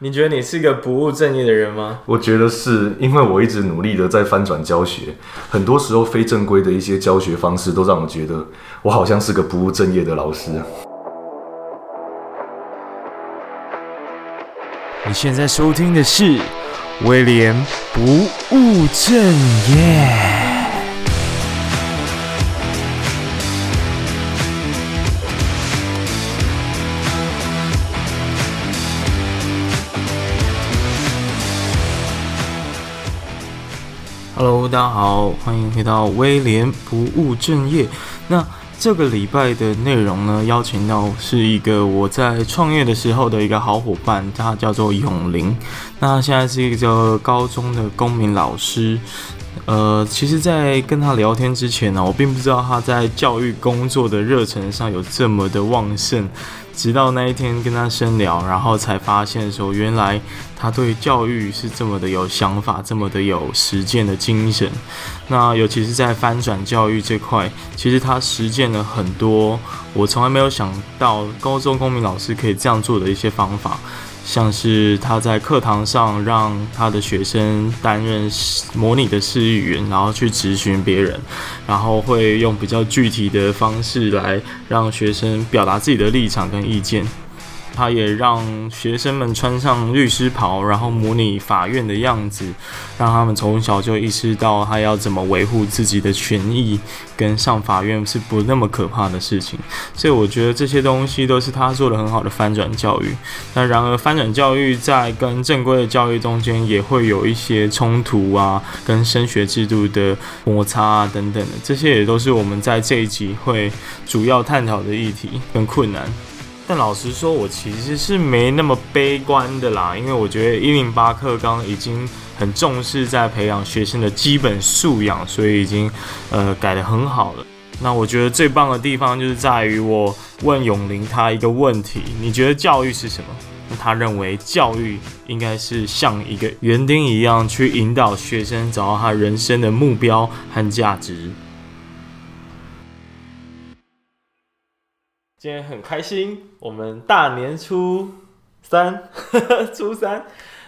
你觉得你是一个不务正业的人吗？我觉得是因为我一直努力的在翻转教学，很多时候非正规的一些教学方式都让我觉得我好像是个不务正业的老师。你现在收听的是威廉不务正业。Hello，大家好，欢迎回到威廉不务正业。那这个礼拜的内容呢，邀请到是一个我在创业的时候的一个好伙伴，他叫做永林。那现在是一个高中的公民老师。呃，其实，在跟他聊天之前呢，我并不知道他在教育工作的热忱上有这么的旺盛。直到那一天跟他深聊，然后才发现说，原来他对教育是这么的有想法，这么的有实践的精神。那尤其是在翻转教育这块，其实他实践了很多我从来没有想到高中公民老师可以这样做的一些方法。像是他在课堂上让他的学生担任模拟的市议员，然后去质询别人，然后会用比较具体的方式来让学生表达自己的立场跟意见。他也让学生们穿上律师袍，然后模拟法院的样子，让他们从小就意识到他要怎么维护自己的权益，跟上法院是不那么可怕的事情。所以我觉得这些东西都是他做的很好的翻转教育。那然而翻转教育在跟正规的教育中间也会有一些冲突啊，跟升学制度的摩擦啊等等的，这些也都是我们在这一集会主要探讨的议题跟困难。但老实说，我其实是没那么悲观的啦，因为我觉得一零八课纲已经很重视在培养学生的基本素养，所以已经呃改得很好了。那我觉得最棒的地方就是在于我问永林他一个问题：你觉得教育是什么？那他认为教育应该是像一个园丁一样，去引导学生找到他人生的目标和价值。今天很开心，我们大年初三，呵 呵初三，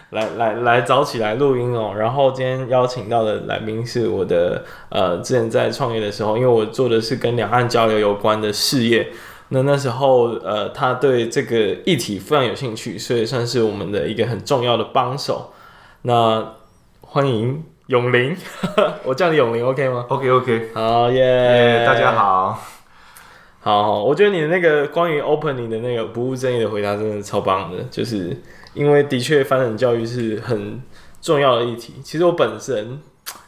来来来早起来录音哦。然后今天邀请到的来宾是我的呃，之前在创业的时候，因为我做的是跟两岸交流有关的事业，那那时候呃，他对这个议题非常有兴趣，所以算是我们的一个很重要的帮手。那欢迎永林，我叫你永林，OK 吗？OK OK，好耶，大家好。好，好，我觉得你的那个关于 opening 的那个不务正业的回答真的超棒的，就是因为的确翻转教育是很重要的议题。其实我本身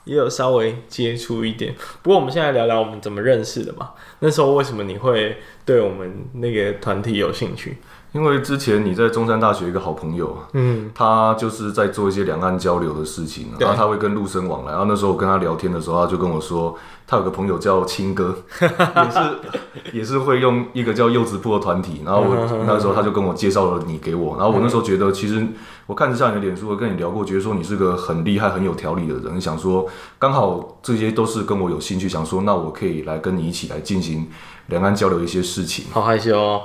也有稍微接触一点，不过我们现在聊聊我们怎么认识的嘛。那时候为什么你会对我们那个团体有兴趣？因为之前你在中山大学一个好朋友，嗯，他就是在做一些两岸交流的事情，然后他会跟陆生往来。然后那时候我跟他聊天的时候，他就跟我说，他有个朋友叫青哥，也是也是会用一个叫柚子铺的团体。然后我那时候他就跟我介绍了你给我。然后我那时候觉得，其实我看着像你的脸书，我跟你聊过，觉得说你是个很厉害、很有条理的人。想说刚好这些都是跟我有兴趣，想说那我可以来跟你一起来进行两岸交流一些事情。好害羞哦。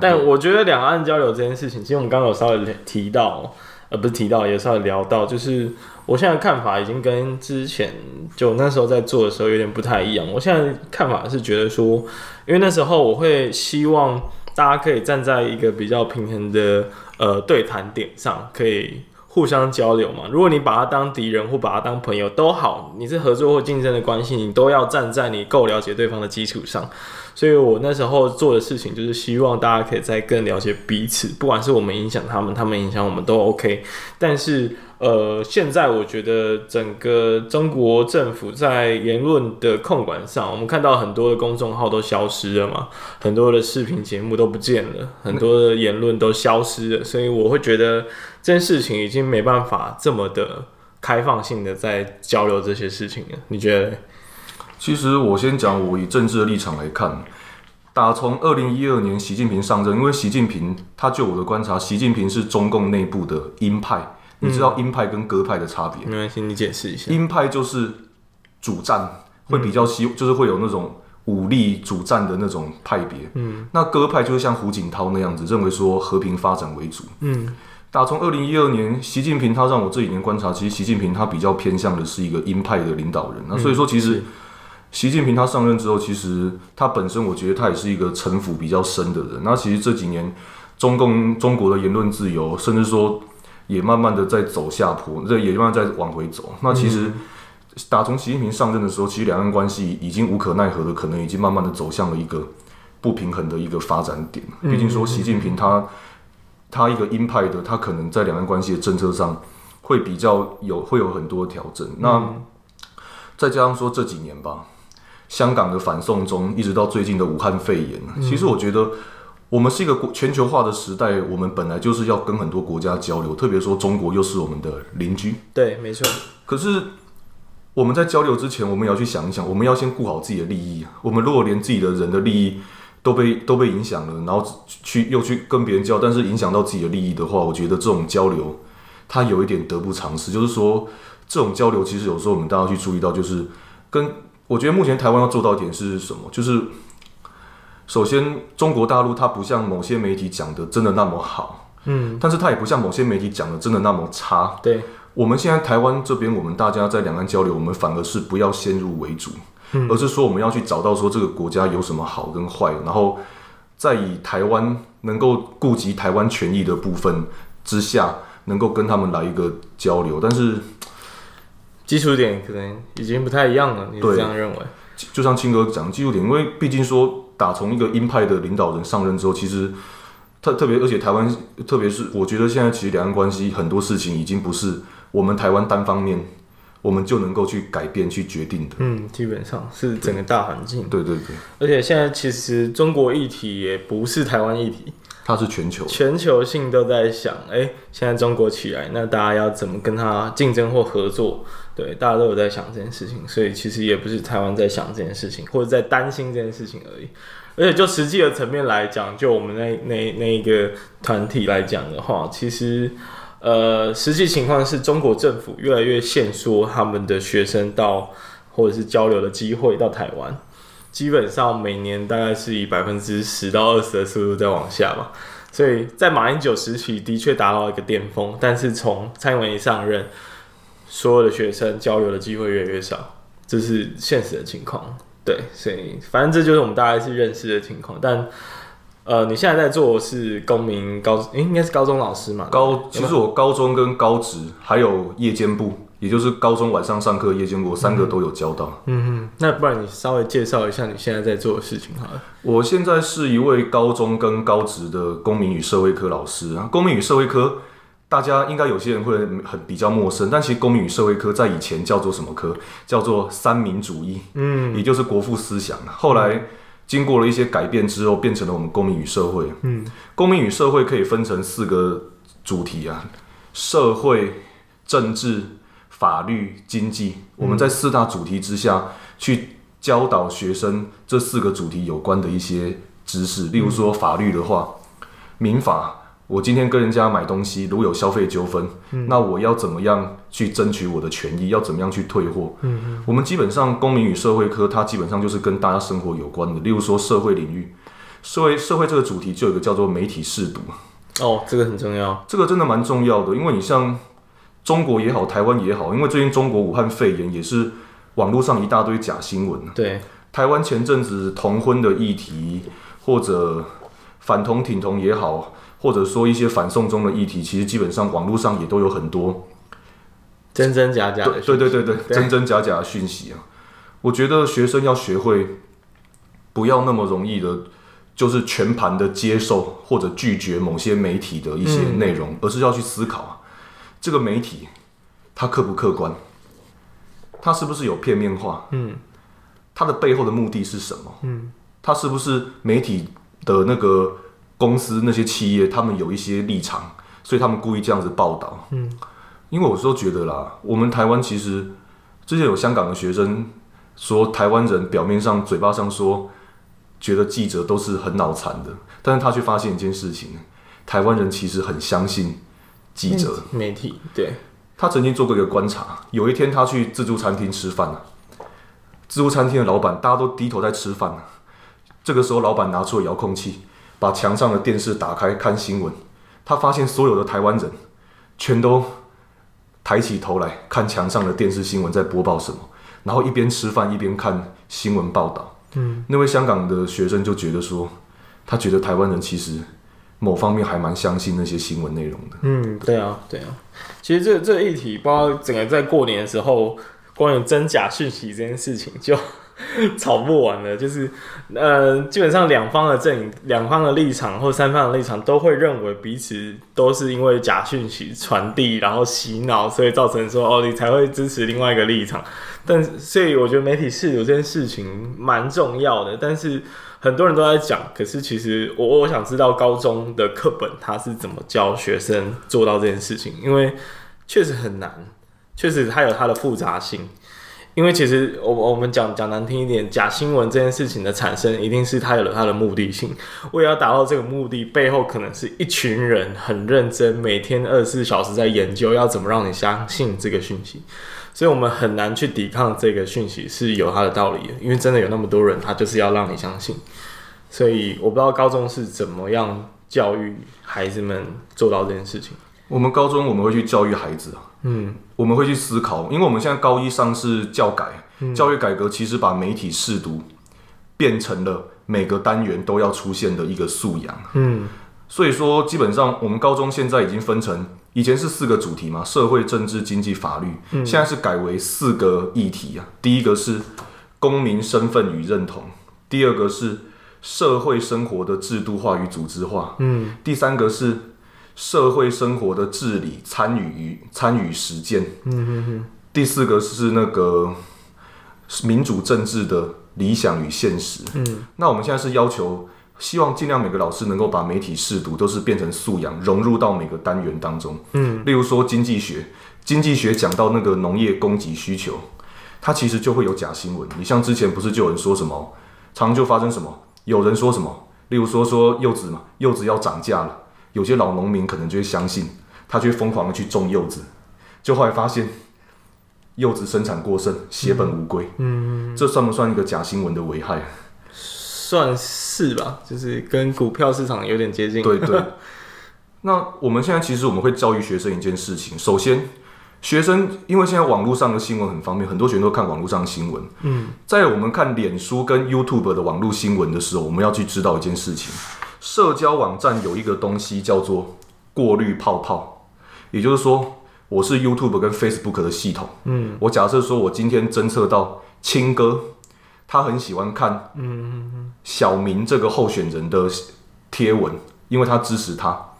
但我觉得两岸交流这件事情，其实我们刚刚有稍微提到，呃，不是提到，也稍微聊到，就是我现在看法已经跟之前就那时候在做的时候有点不太一样。我现在看法是觉得说，因为那时候我会希望大家可以站在一个比较平衡的呃对谈点上，可以互相交流嘛。如果你把他当敌人或把他当朋友都好，你是合作或竞争的关系，你都要站在你够了解对方的基础上。所以我那时候做的事情就是希望大家可以再更了解彼此，不管是我们影响他们，他们影响我们都 OK。但是，呃，现在我觉得整个中国政府在言论的控管上，我们看到很多的公众号都消失了嘛，很多的视频节目都不见了，很多的言论都消失了。所以我会觉得这件事情已经没办法这么的开放性的在交流这些事情了。你觉得？其实我先讲，我以政治的立场来看，打从二零一二年习近平上任，因为习近平他就我的观察，习近平是中共内部的鹰派。你知道鹰派跟鸽派的差别？没关系，你解释一下。鹰派就是主战，会比较希，就是会有那种武力主战的那种派别。嗯，那鸽派就是像胡锦涛那样子，认为说和平发展为主。嗯，打从二零一二年，习近平他让我这几年观察，其实习近平他比较偏向的是一个鹰派的领导人。那所以说，其实习近平他上任之后，其实他本身我觉得他也是一个城府比较深的人。那其实这几年中共中国的言论自由，甚至说也慢慢的在走下坡，这也慢慢在往回走。那其实。打从习近平上任的时候，其实两岸关系已经无可奈何的，可能已经慢慢的走向了一个不平衡的一个发展点。毕竟说习近平他他一个鹰派的，他可能在两岸关系的政策上会比较有会有很多调整。那再加上说这几年吧，香港的反送中，一直到最近的武汉肺炎，其实我觉得我们是一个全球化的时代，我们本来就是要跟很多国家交流，特别说中国又是我们的邻居。对，没错。可是。我们在交流之前，我们也要去想一想，我们要先顾好自己的利益。我们如果连自己的人的利益都被都被影响了，然后去又去跟别人交，但是影响到自己的利益的话，我觉得这种交流它有一点得不偿失。就是说，这种交流其实有时候我们大家要去注意到，就是跟我觉得目前台湾要做到一点是什么？就是首先，中国大陆它不像某些媒体讲的真的那么好，嗯，但是它也不像某些媒体讲的真的那么差，对。我们现在台湾这边，我们大家在两岸交流，我们反而是不要先入为主，嗯，而是说我们要去找到说这个国家有什么好跟坏，然后再以台湾能够顾及台湾权益的部分之下，能够跟他们来一个交流。但是基础点可能已经不太一样了，你是这样认为？就像青哥讲基础点，因为毕竟说打从一个鹰派的领导人上任之后，其实特特别，而且台湾特别是我觉得现在其实两岸关系很多事情已经不是。我们台湾单方面，我们就能够去改变、去决定的。嗯，基本上是整个大环境。对对对。而且现在其实中国议题也不是台湾议题，它是全球。全球性都在想，哎、欸，现在中国起来，那大家要怎么跟他竞争或合作？对，大家都有在想这件事情，所以其实也不是台湾在想这件事情，或者在担心这件事情而已。而且就实际的层面来讲，就我们那那那一个团体来讲的话，其实。呃，实际情况是中国政府越来越限缩他们的学生到或者是交流的机会到台湾，基本上每年大概是以百分之十到二十的速度在往下嘛。所以在马英九时期的确达到一个巅峰，但是从蔡英文一上任，所有的学生交流的机会越来越少，这是现实的情况。对，所以反正这就是我们大概是认识的情况，但。呃，你现在在做的是公民高，诶、欸，应该是高中老师嘛？高，其实我高中跟高职还有夜间部，也就是高中晚上上课，夜间部三个都有教到。嗯嗯，那不然你稍微介绍一下你现在在做的事情好了。我现在是一位高中跟高职的公民与社会科老师啊。公民与社会科，大家应该有些人会很比较陌生，但其实公民与社会科在以前叫做什么科？叫做三民主义，嗯，也就是国父思想。后来。经过了一些改变之后，变成了我们公民与社会。嗯，公民与社会可以分成四个主题啊：社会、政治、法律、经济。我们在四大主题之下去教导学生这四个主题有关的一些知识。例如说法律的话，民法。我今天跟人家买东西，如果有消费纠纷，嗯，那我要怎么样去争取我的权益？要怎么样去退货？嗯嗯，我们基本上公民与社会科，它基本上就是跟大家生活有关的。例如说社会领域，社会社会这个主题就有一个叫做媒体试读。哦，这个很重要，这个真的蛮重要的，因为你像中国也好，台湾也好，因为最近中国武汉肺炎也是网络上一大堆假新闻。对，台湾前阵子同婚的议题，或者反同挺同也好。或者说一些反送中的议题，其实基本上网络上也都有很多。真真假假的，对对对对，真真假假的讯息啊。我觉得学生要学会不要那么容易的，就是全盘的接受或者拒绝某些媒体的一些内容，而是要去思考这个媒体它客不客观，它是不是有片面化，嗯，它的背后的目的是什么，嗯，它是不是媒体的那个。公司那些企业，他们有一些立场，所以他们故意这样子报道。嗯，因为我是觉得啦，我们台湾其实之前有香港的学生说，台湾人表面上嘴巴上说觉得记者都是很脑残的，但是他却发现一件事情，台湾人其实很相信记者媒体。对，他曾经做过一个观察，有一天他去自助餐厅吃饭，自助餐厅的老板大家都低头在吃饭，这个时候老板拿出了遥控器。把墙上的电视打开看新闻，他发现所有的台湾人全都抬起头来看墙上的电视新闻在播报什么，然后一边吃饭一边看新闻报道。嗯，那位香港的学生就觉得说，他觉得台湾人其实某方面还蛮相信那些新闻内容的。嗯，对啊，对啊。其实这这个议题，包括整个在过年的时候，关于真假讯息这件事情，就 吵不完了。就是，呃，基本上两方的阵营、两方的立场或三方的立场，都会认为彼此都是因为假讯息传递，然后洗脑，所以造成说哦，你才会支持另外一个立场。但所以我觉得媒体识读这件事情蛮重要的，但是很多人都在讲，可是其实我我想知道高中的课本它是怎么教学生做到这件事情，因为确实很难，确实它有它的复杂性。因为其实我我们讲讲难听一点，假新闻这件事情的产生，一定是它有了它的目的性。为了要达到这个目的，背后可能是一群人很认真，每天二十四小时在研究要怎么让你相信这个讯息。所以我们很难去抵抗这个讯息是有它的道理的，因为真的有那么多人，他就是要让你相信。所以我不知道高中是怎么样教育孩子们做到这件事情。我们高中我们会去教育孩子啊，嗯，我们会去思考，因为我们现在高一上是教改，嗯，教育改革其实把媒体试读变成了每个单元都要出现的一个素养，嗯，所以说基本上我们高中现在已经分成。以前是四个主题嘛，社会、政治、经济、法律。嗯，现在是改为四个议题啊。第一个是公民身份与认同，第二个是社会生活的制度化与组织化。嗯，第三个是社会生活的治理参与与参与实践。嗯。第四个是那个民主政治的理想与现实。嗯，那我们现在是要求。希望尽量每个老师能够把媒体试读都是变成素养，融入到每个单元当中。嗯，例如说经济学，经济学讲到那个农业供给需求，它其实就会有假新闻。你像之前不是就有人说什么，常常就发生什么，有人说什么，例如说说柚子嘛，柚子要涨价了，有些老农民可能就会相信，他就会疯狂的去种柚子，就后来发现柚子生产过剩，血本无归。嗯，这算不算一个假新闻的危害？算是吧，就是跟股票市场有点接近。对对。那我们现在其实我们会教育学生一件事情。首先，学生因为现在网络上的新闻很方便，很多学生都看网络上的新闻。嗯。在我们看脸书跟 YouTube 的网络新闻的时候，我们要去知道一件事情：社交网站有一个东西叫做过滤泡泡，也就是说，我是 YouTube 跟 Facebook 的系统。嗯。我假设说我今天侦测到青哥。他很喜欢看小明这个候选人的贴文，因为他支持他。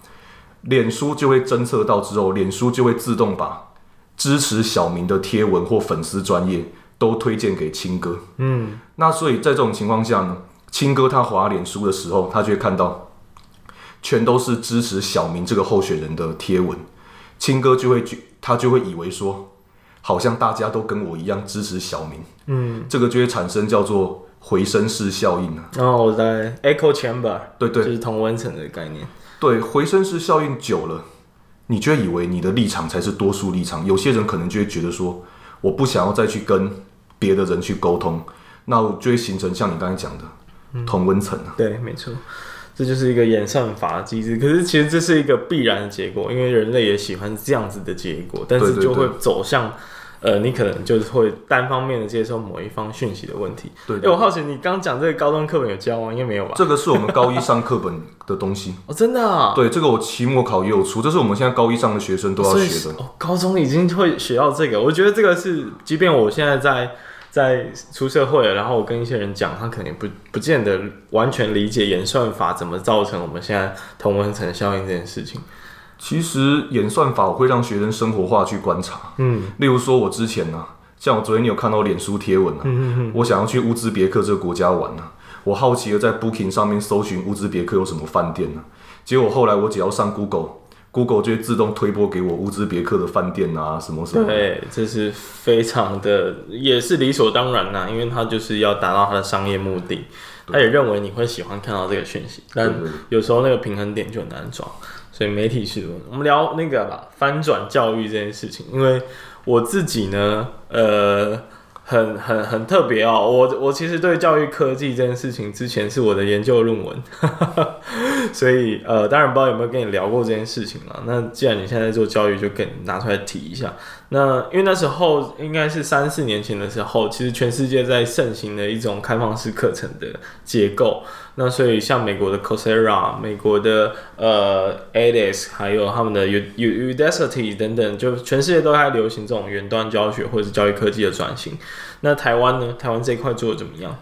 脸书就会侦测到之后，脸书就会自动把支持小明的贴文或粉丝专业都推荐给青哥。嗯，那所以在这种情况下呢，清哥他滑脸书的时候，他就会看到全都是支持小明这个候选人的贴文，青哥就会他就会以为说。好像大家都跟我一样支持小明，嗯，这个就会产生叫做回声式效应啊。哦，我在 echo chamber，对对，就是同温层的概念。对，回声式效应久了，你就会以为你的立场才是多数立场。有些人可能就会觉得说，我不想要再去跟别的人去沟通，那就会形成像你刚才讲的同温层啊。对，没错，这就是一个演算法机制。可是其实这是一个必然的结果，因为人类也喜欢这样子的结果，但是就会走向。呃，你可能就是会单方面的接受某一方讯息的问题。对，我好奇你刚讲这个高中课本有教吗？应该没有吧？这个是我们高一上课本的东西 哦，真的啊？对，这个我期末考也有出，这是我们现在高一上的学生都要学的。哦，高中已经会学到这个，我觉得这个是，即便我现在在在出社会了，然后我跟一些人讲，他可能不不见得完全理解演算法怎么造成我们现在同温层效应这件事情。其实演算法我会让学生生活化去观察，嗯，例如说我之前呢、啊，像我昨天你有看到脸书贴文啊，嗯嗯我想要去乌兹别克这个国家玩呢、啊，我好奇的在 Booking 上面搜寻乌兹别克有什么饭店呢、啊，结果后来我只要上 Google，Google 就会自动推播给我乌兹别克的饭店啊，什么什么，对，这是非常的，也是理所当然呐、啊，因为他就是要达到他的商业目的，他也认为你会喜欢看到这个讯息，但有时候那个平衡点就很难抓。所以媒体识读，我们聊那个吧，翻转教育这件事情。因为我自己呢，呃，很很很特别哦。我我其实对教育科技这件事情，之前是我的研究论文，所以呃，当然不知道有没有跟你聊过这件事情了。那既然你现在做教育，就跟你拿出来提一下。那因为那时候应该是三四年前的时候，其实全世界在盛行的一种开放式课程的结构。那所以像美国的 Coursera、美国的呃 edX，还有他们的 U U Udacity 等等，就全世界都在流行这种远端教学或者是教育科技的转型。那台湾呢？台湾这一块做的怎么样？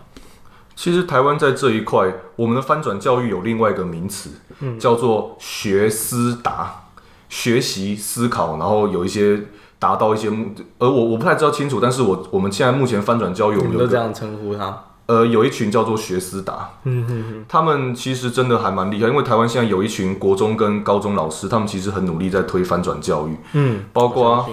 其实台湾在这一块，我们的翻转教育有另外一个名词，嗯，叫做学思达，学习思考，然后有一些达到一些目的，而我我不太知道清楚，但是我我们现在目前翻转教育，我们都这样称呼它。呃，有一群叫做学思达，嗯他们其实真的还蛮厉害，因为台湾现在有一群国中跟高中老师，他们其实很努力在推翻转教育，嗯，包括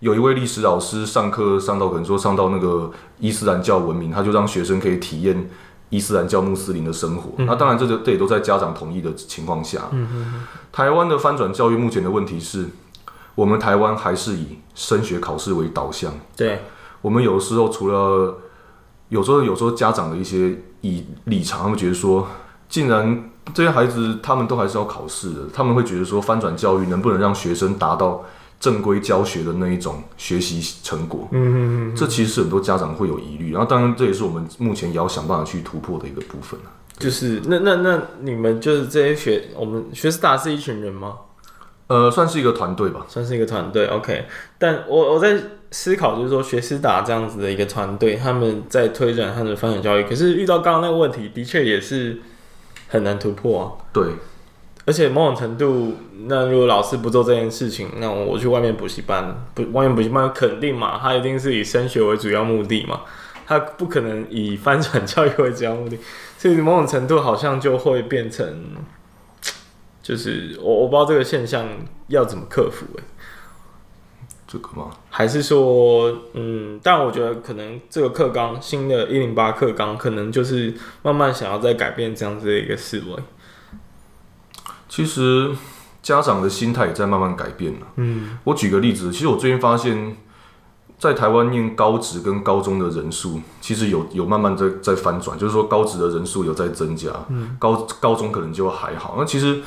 有一位历史老师上课上到可能说上到那个伊斯兰教文明，他就让学生可以体验伊斯兰教穆斯林的生活。嗯、那当然，这个这也都在家长同意的情况下。嗯、哼哼台湾的翻转教育目前的问题是，我们台湾还是以升学考试为导向。对，我们有的时候除了有时候，有时候家长的一些以立场，他们觉得说，竟然这些孩子他们都还是要考试的，他们会觉得说，翻转教育能不能让学生达到正规教学的那一种学习成果？嗯嗯嗯，这其实是很多家长会有疑虑。然后，当然这也是我们目前也要想办法去突破的一个部分。就是那那那你们就是这些学我们学士达是一群人吗？呃，算是一个团队吧，算是一个团队。OK，但我我在。思考就是说，学思达这样子的一个团队，他们在推展他们的翻转教育，可是遇到刚刚那个问题，的确也是很难突破啊。对，而且某种程度，那如果老师不做这件事情，那我去外面补习班，不，外面补习班肯定嘛，他一定是以升学为主要目的嘛，他不可能以翻转教育为主要目的，所以某种程度好像就会变成，就是我我不知道这个现象要怎么克服欸。这个吗？还是说，嗯，但我觉得可能这个课纲新的一零八课纲，可能就是慢慢想要再改变这样子的一个思维。其实家长的心态也在慢慢改变了。嗯，我举个例子，其实我最近发现，在台湾念高职跟高中的人数，其实有有慢慢在在翻转，就是说高职的人数有在增加，嗯，高高中可能就还好。那其实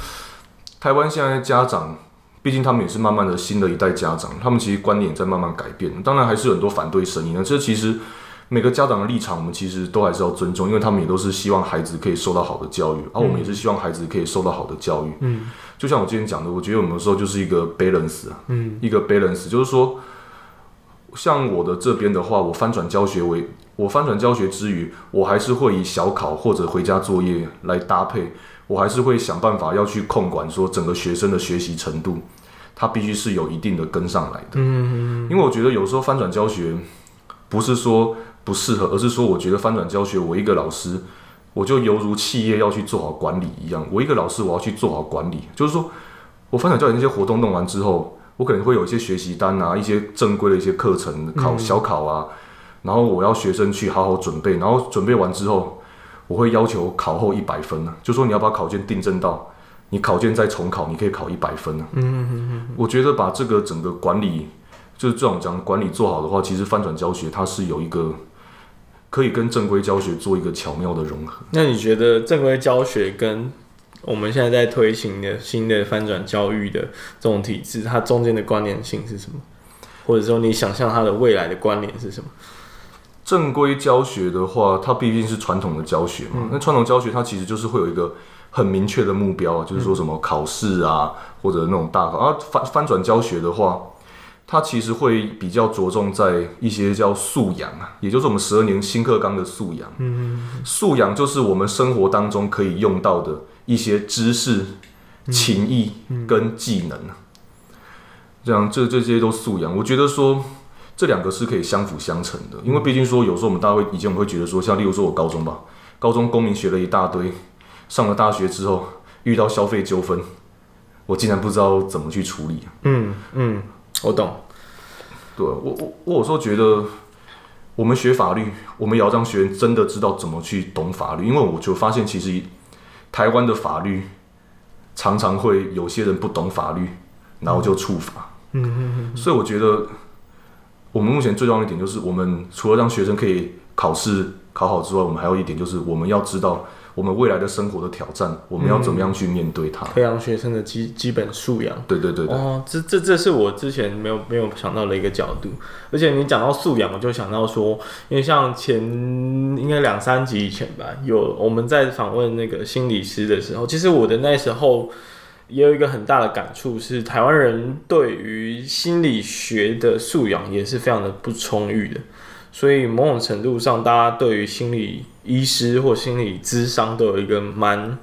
台湾现在家长。毕竟他们也是慢慢的新的一代家长，他们其实观念也在慢慢改变。当然还是有很多反对声音呢。这其实每个家长的立场，我们其实都还是要尊重，因为他们也都是希望孩子可以受到好的教育，而、嗯啊、我们也是希望孩子可以受到好的教育。嗯，就像我之前讲的，我觉得有的时候就是一个 balance，嗯，一个 balance，就是说，像我的这边的话，我翻转教学为我翻转教学之余，我还是会以小考或者回家作业来搭配。我还是会想办法要去控管，说整个学生的学习程度，他必须是有一定的跟上来的。嗯，因为我觉得有时候翻转教学不是说不适合，而是说我觉得翻转教学，我一个老师，我就犹如企业要去做好管理一样，我一个老师我要去做好管理，就是说我翻转教学那些活动弄完之后，我可能会有一些学习单啊，一些正规的一些课程考小考啊，然后我要学生去好好准备，然后准备完之后。我会要求考后一百分呢，就说你要把考卷订正到，你考卷再重考，你可以考一百分呢。嗯嗯嗯。我觉得把这个整个管理，就是这种讲管理做好的话，其实翻转教学它是有一个可以跟正规教学做一个巧妙的融合。那你觉得正规教学跟我们现在在推行的新的翻转教育的这种体制，它中间的关联性是什么？或者说你想象它的未来的关联是什么？正规教学的话，它毕竟是传统的教学嘛。那传统教学它其实就是会有一个很明确的目标，就是说什么考试啊，或者那种大考。而翻翻转教学的话，它其实会比较着重在一些叫素养啊，也就是我们十二年新课纲的素养。嗯，素养就是我们生活当中可以用到的一些知识、情谊跟技能。这样，这这些都素养。我觉得说。这两个是可以相辅相成的，因为毕竟说有时候我们大家会以前我们会觉得说，像例如说我高中吧，高中公民学了一大堆，上了大学之后遇到消费纠纷，我竟然不知道怎么去处理。嗯嗯，我懂。对，我我我有时候觉得，我们学法律，我们也要让学员真的知道怎么去懂法律，因为我就发现其实台湾的法律常常会有些人不懂法律，然后就触法。嗯嗯嗯，所以我觉得。我们目前最重要的一点就是，我们除了让学生可以考试考好之外，我们还有一点就是，我们要知道我们未来的生活的挑战，我们要怎么样去面对它？培养学生的基基本素养。对对对对。哦，这这这是我之前没有没有想到的一个角度。而且你讲到素养，我就想到说，因为像前应该两三集以前吧，有我们在访问那个心理师的时候，其实我的那时候也有一个很大的感触，是台湾人对于心理学的素养也是非常的不充裕的。所以某种程度上，大家对于心理医师或心理咨商都有一个蛮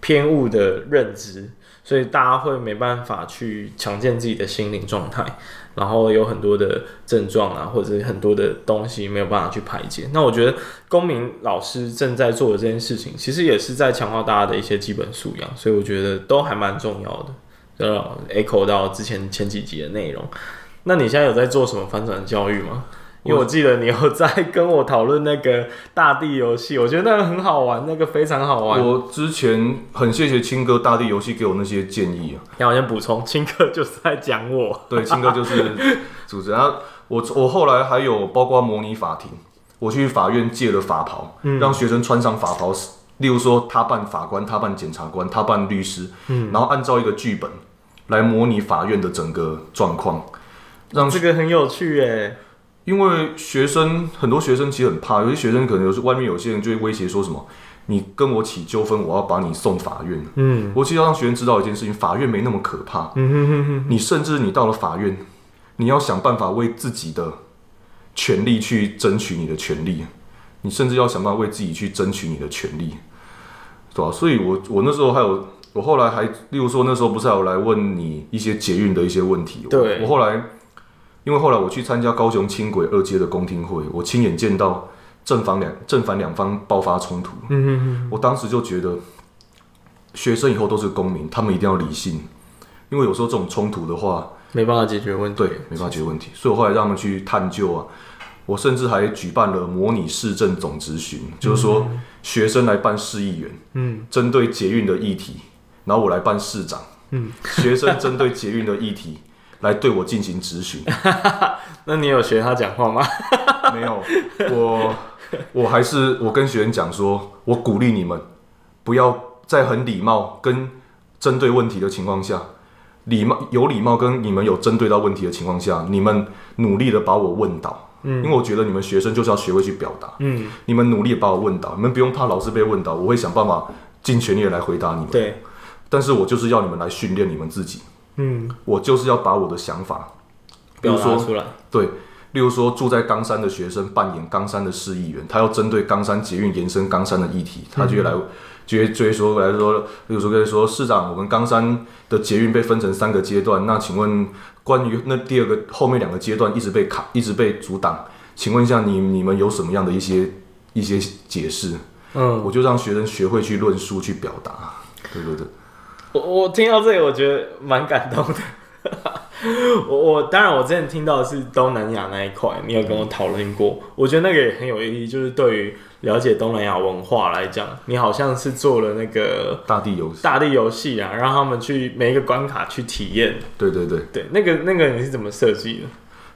偏误的认知，所以大家会没办法去强健自己的心灵状态，然后有很多的症状啊，或者很多的东西没有办法去排解。那我觉得公民老师正在做的这件事情，其实也是在强化大家的一些基本素养，所以我觉得都还蛮重要的。呃，echo 到之前前几集的内容。那你现在有在做什么翻转教育吗？因为我记得你有在跟我讨论那个大地游戏，我觉得那个很好玩，那个非常好玩。我之前很谢谢青哥大地游戏给我那些建议啊。让我先补充，青哥就是在讲我。对，青哥就是主持人。然后我我后来还有包括模拟法庭，我去法院借了法袍，嗯、让学生穿上法袍，例如说他扮法官，他扮检察官，他扮律师，嗯，然后按照一个剧本来模拟法院的整个状况，让这个很有趣耶。因为学生很多学生其实很怕，有些学生可能有时外面有些人就会威胁说什么，你跟我起纠纷，我要把你送法院。嗯，我其实要让学生知道一件事情，法院没那么可怕。嗯哼哼哼，你甚至你到了法院，你要想办法为自己的权利去争取你的权利，你甚至要想办法为自己去争取你的权利，对吧？所以我我那时候还有，我后来还，例如说那时候不是还有来问你一些捷运的一些问题？对，我后来。因为后来我去参加高雄轻轨二阶的公听会，我亲眼见到正反两正反两方爆发冲突。嗯嗯嗯，我当时就觉得，学生以后都是公民，他们一定要理性，因为有时候这种冲突的话，没办法解决问题。对，没办法解决问题。所以我后来让他们去探究啊，我甚至还举办了模拟市政总咨询，嗯、就是说学生来办市议员，嗯，针对捷运的议题，然后我来办市长，嗯，学生针对捷运的议题。来对我进行质询，那你有学他讲话吗？没有，我我还是我跟学员讲说，我鼓励你们不要在很礼貌跟针对问题的情况下，礼貌有礼貌跟你们有针对到问题的情况下，你们努力的把我问倒，嗯，因为我觉得你们学生就是要学会去表达，嗯，你们努力的把我问倒，你们不用怕老师被问倒，我会想办法尽全力的来回答你们，对，但是我就是要你们来训练你们自己。嗯，我就是要把我的想法比如说出来。对，例如说住在冈山的学生扮演冈山的市议员，他要针对冈山捷运延伸冈山的议题，他就会来，就会追说来说，例如说跟说市长，我们冈山的捷运被分成三个阶段，那请问关于那第二个后面两个阶段一直被卡，一直被阻挡，请问一下你你们有什么样的一些一些解释？嗯，我就让学生学会去论述去表达，对对对。我我听到这里，我觉得蛮感动的。我我当然，我之前听到的是东南亚那一块，你有跟我讨论过。我觉得那个也很有意义，就是对于了解东南亚文化来讲，你好像是做了那个大地游戏，大地游戏啊，让他们去每一个关卡去体验。对对对对，那个那个你是怎么设计的？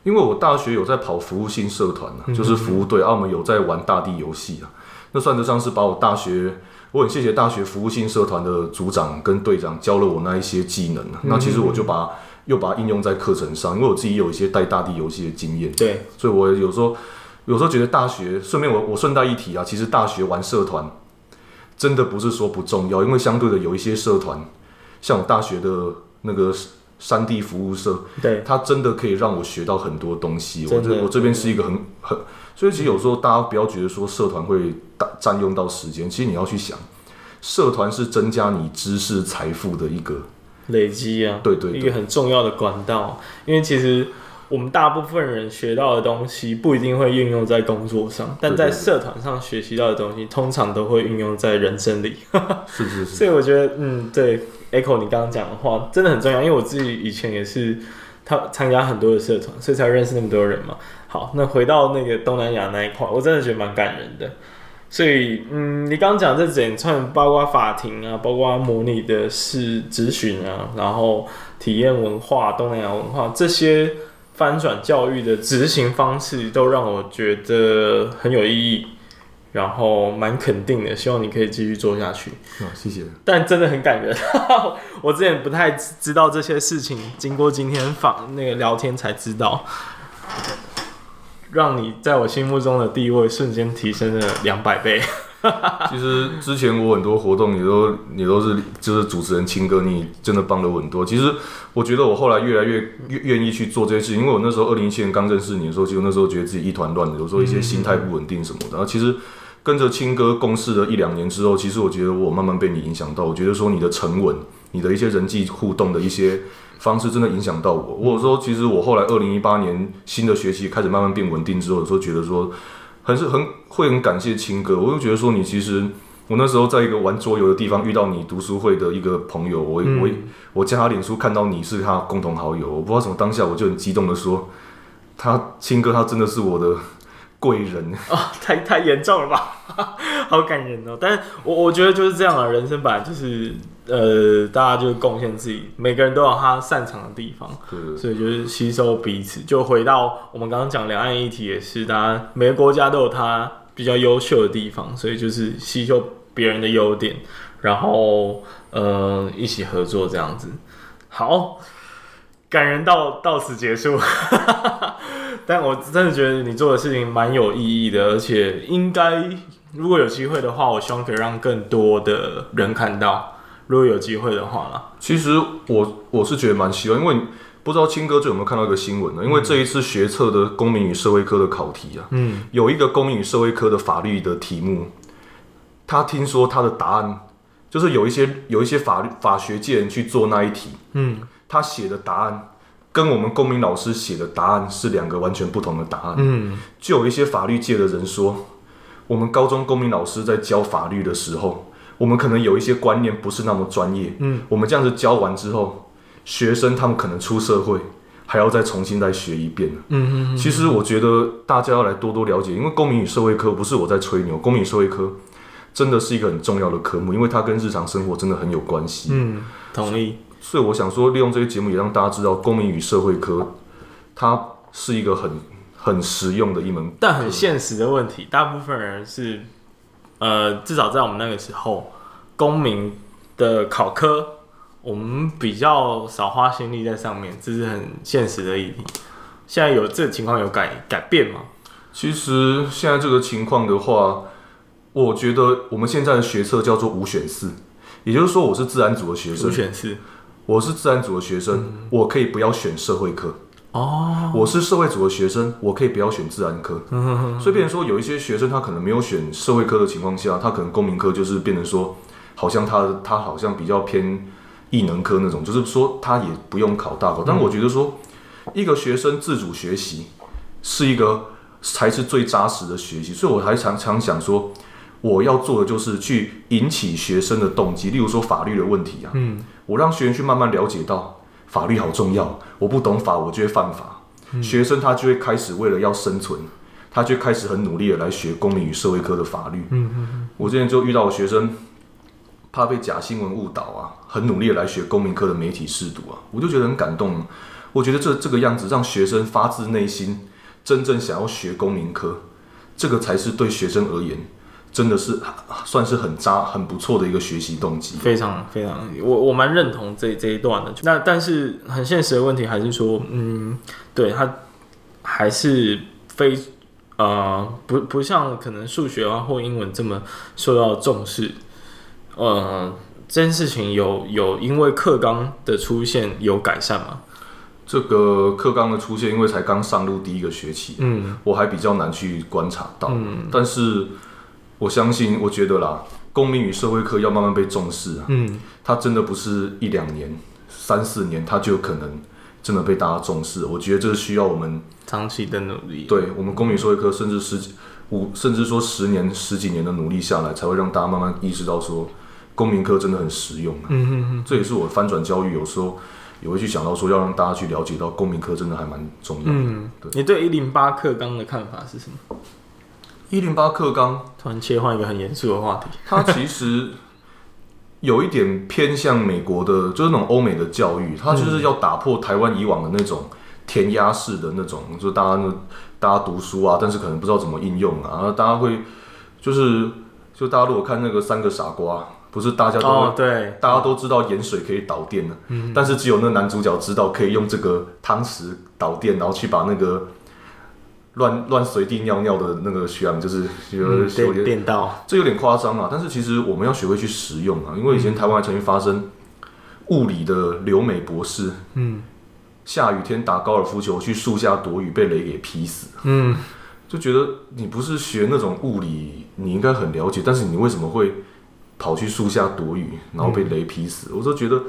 因为我大学有在跑服务性社团啊，就是服务队，澳门有在玩大地游戏啊，那算得上是把我大学。我很谢谢大学服务性社团的组长跟队长教了我那一些技能，嗯、那其实我就把又把它应用在课程上，因为我自己有一些带大地游戏的经验。对，所以我有时候有时候觉得大学，顺便我我顺带一提啊，其实大学玩社团真的不是说不重要，因为相对的有一些社团，像我大学的那个山地服务社，对，它真的可以让我学到很多东西。我这我这边是一个很很。所以其实有时候大家不要觉得说社团会占占用到时间，其实你要去想，社团是增加你知识财富的一个累积啊，对，对对，一个很重要的管道。因为其实我们大部分人学到的东西不一定会运用在工作上，但在社团上学习到的东西，通常都会运用在人生里。是是是。所以我觉得，嗯，对，Echo 你刚刚讲的话真的很重要，因为我自己以前也是他参加很多的社团，所以才认识那么多人嘛。好，那回到那个东南亚那一块，我真的觉得蛮感人的。所以，嗯，你刚刚讲这整串，包括法庭啊，包括模拟的是咨询啊，然后体验文化、东南亚文化这些翻转教育的执行方式，都让我觉得很有意义。然后蛮肯定的，希望你可以继续做下去。哦，谢谢。但真的很感人，我之前不太知道这些事情，经过今天访那个聊天才知道，让你在我心目中的地位瞬间提升了两百倍。其实之前我很多活动也都也都是就是主持人青哥，你真的帮了我很多。其实我觉得我后来越来越越愿意去做这些事情，因为我那时候二零一七年刚认识你的时候，其实那时候觉得自己一团乱的，有时候一些心态不稳定什么的。然后其实跟着青哥共事了一两年之后，其实我觉得我慢慢被你影响到。我觉得说你的沉稳，你的一些人际互动的一些方式，真的影响到我。我有时候其实我后来二零一八年新的学期开始慢慢变稳定之后，有时候觉得说。很是很会很感谢青哥，我就觉得说你其实我那时候在一个玩桌游的地方遇到你读书会的一个朋友，我、嗯、我我加他脸书看到你是他共同好友，我不知道什么当下我就很激动的说，他青哥他真的是我的贵人哦，太太严重了吧，好感人哦，但是我我觉得就是这样啊人生本来就是。呃，大家就贡献自己，每个人都有他擅长的地方，所以就是吸收彼此。就回到我们刚刚讲两岸议题，也是大家每个国家都有他比较优秀的地方，所以就是吸收别人的优点，然后呃一起合作这样子。好，感人到到此结束，但我真的觉得你做的事情蛮有意义的，而且应该如果有机会的话，我希望可以让更多的人看到。如果有机会的话啦，其实我我是觉得蛮希望，因为不知道青哥最有没有看到一个新闻呢？因为这一次学测的公民与社会科的考题啊，嗯，有一个公民与社会科的法律的题目，他听说他的答案就是有一些有一些法律法学界人去做那一题，嗯，他写的答案跟我们公民老师写的答案是两个完全不同的答案，嗯，就有一些法律界的人说，我们高中公民老师在教法律的时候。我们可能有一些观念不是那么专业，嗯，我们这样子教完之后，学生他们可能出社会还要再重新再学一遍，嗯嗯。其实我觉得大家要来多多了解，因为公民与社会科不是我在吹牛，公民与社会科真的是一个很重要的科目，因为它跟日常生活真的很有关系。嗯，同意。所以我想说，利用这些节目也让大家知道，公民与社会科它是一个很很实用的一门，但很现实的问题，大部分人是。呃，至少在我们那个时候，公民的考科，我们比较少花心力在上面，这是很现实的议题。现在有这个情况有改改变吗？其实现在这个情况的话，我觉得我们现在的学测叫做五选四，也就是说我是自然组的学生，五选四，我是自然组的学生，嗯、我可以不要选社会科。哦，我是社会组的学生，我可以不要选自然科。嗯，所以变成说有一些学生他可能没有选社会科的情况下，他可能公民科就是变成说，好像他他好像比较偏艺能科那种，就是说他也不用考大考。但我觉得说，一个学生自主学习是一个才是最扎实的学习，所以我还常常想说，我要做的就是去引起学生的动机，例如说法律的问题啊，嗯，我让学员去慢慢了解到。法律好重要，我不懂法，我就会犯法。嗯、学生他就会开始为了要生存，他就开始很努力的来学公民与社会科的法律。嗯嗯嗯。我之前就遇到我学生，怕被假新闻误导啊，很努力的来学公民科的媒体试读啊，我就觉得很感动。我觉得这这个样子让学生发自内心真正想要学公民科，这个才是对学生而言。真的是算是很渣、很不错的一个学习动机，非常非常，我我蛮认同这这一段的。那但是很现实的问题还是说，嗯，对他还是非呃不不像可能数学啊或英文这么受到重视。呃，这件事情有有因为课纲的出现有改善吗？这个课纲的出现，因为才刚上路第一个学期，嗯，我还比较难去观察到，嗯，但是。我相信，我觉得啦，公民与社会科要慢慢被重视啊。嗯，它真的不是一两年、三四年，它就有可能真的被大家重视。我觉得这是需要我们长期的努力。对，我们公民社会科，甚至十几五，甚至说十年、十几年的努力下来，才会让大家慢慢意识到说，公民课真的很实用啊。嗯嗯嗯，这也是我翻转教育有时候也会去想到说，要让大家去了解到公民课真的还蛮重要的。嗯，对。你对一零八课纲的看法是什么？一零八课纲突然切换一个很严肃的话题，它其实有一点偏向美国的，就是那种欧美的教育，它就是要打破台湾以往的那种填鸭式的那种，就大家大家读书啊，但是可能不知道怎么应用啊，然后大家会就是就大家如果看那个三个傻瓜，不是大家都、哦、对，大家都知道盐水可以导电的，嗯，但是只有那男主角知道可以用这个汤匙导电，然后去把那个乱乱随地尿尿的那个学长就是有点电到，这有点夸张啊。但是其实我们要学会去实用啊，因为以前台湾还曾经发生物理的留美博士，嗯，下雨天打高尔夫球去树下躲雨，被雷给劈死，嗯，就觉得你不是学那种物理，你应该很了解，但是你为什么会？跑去树下躲雨，然后被雷劈死。嗯、我就觉得，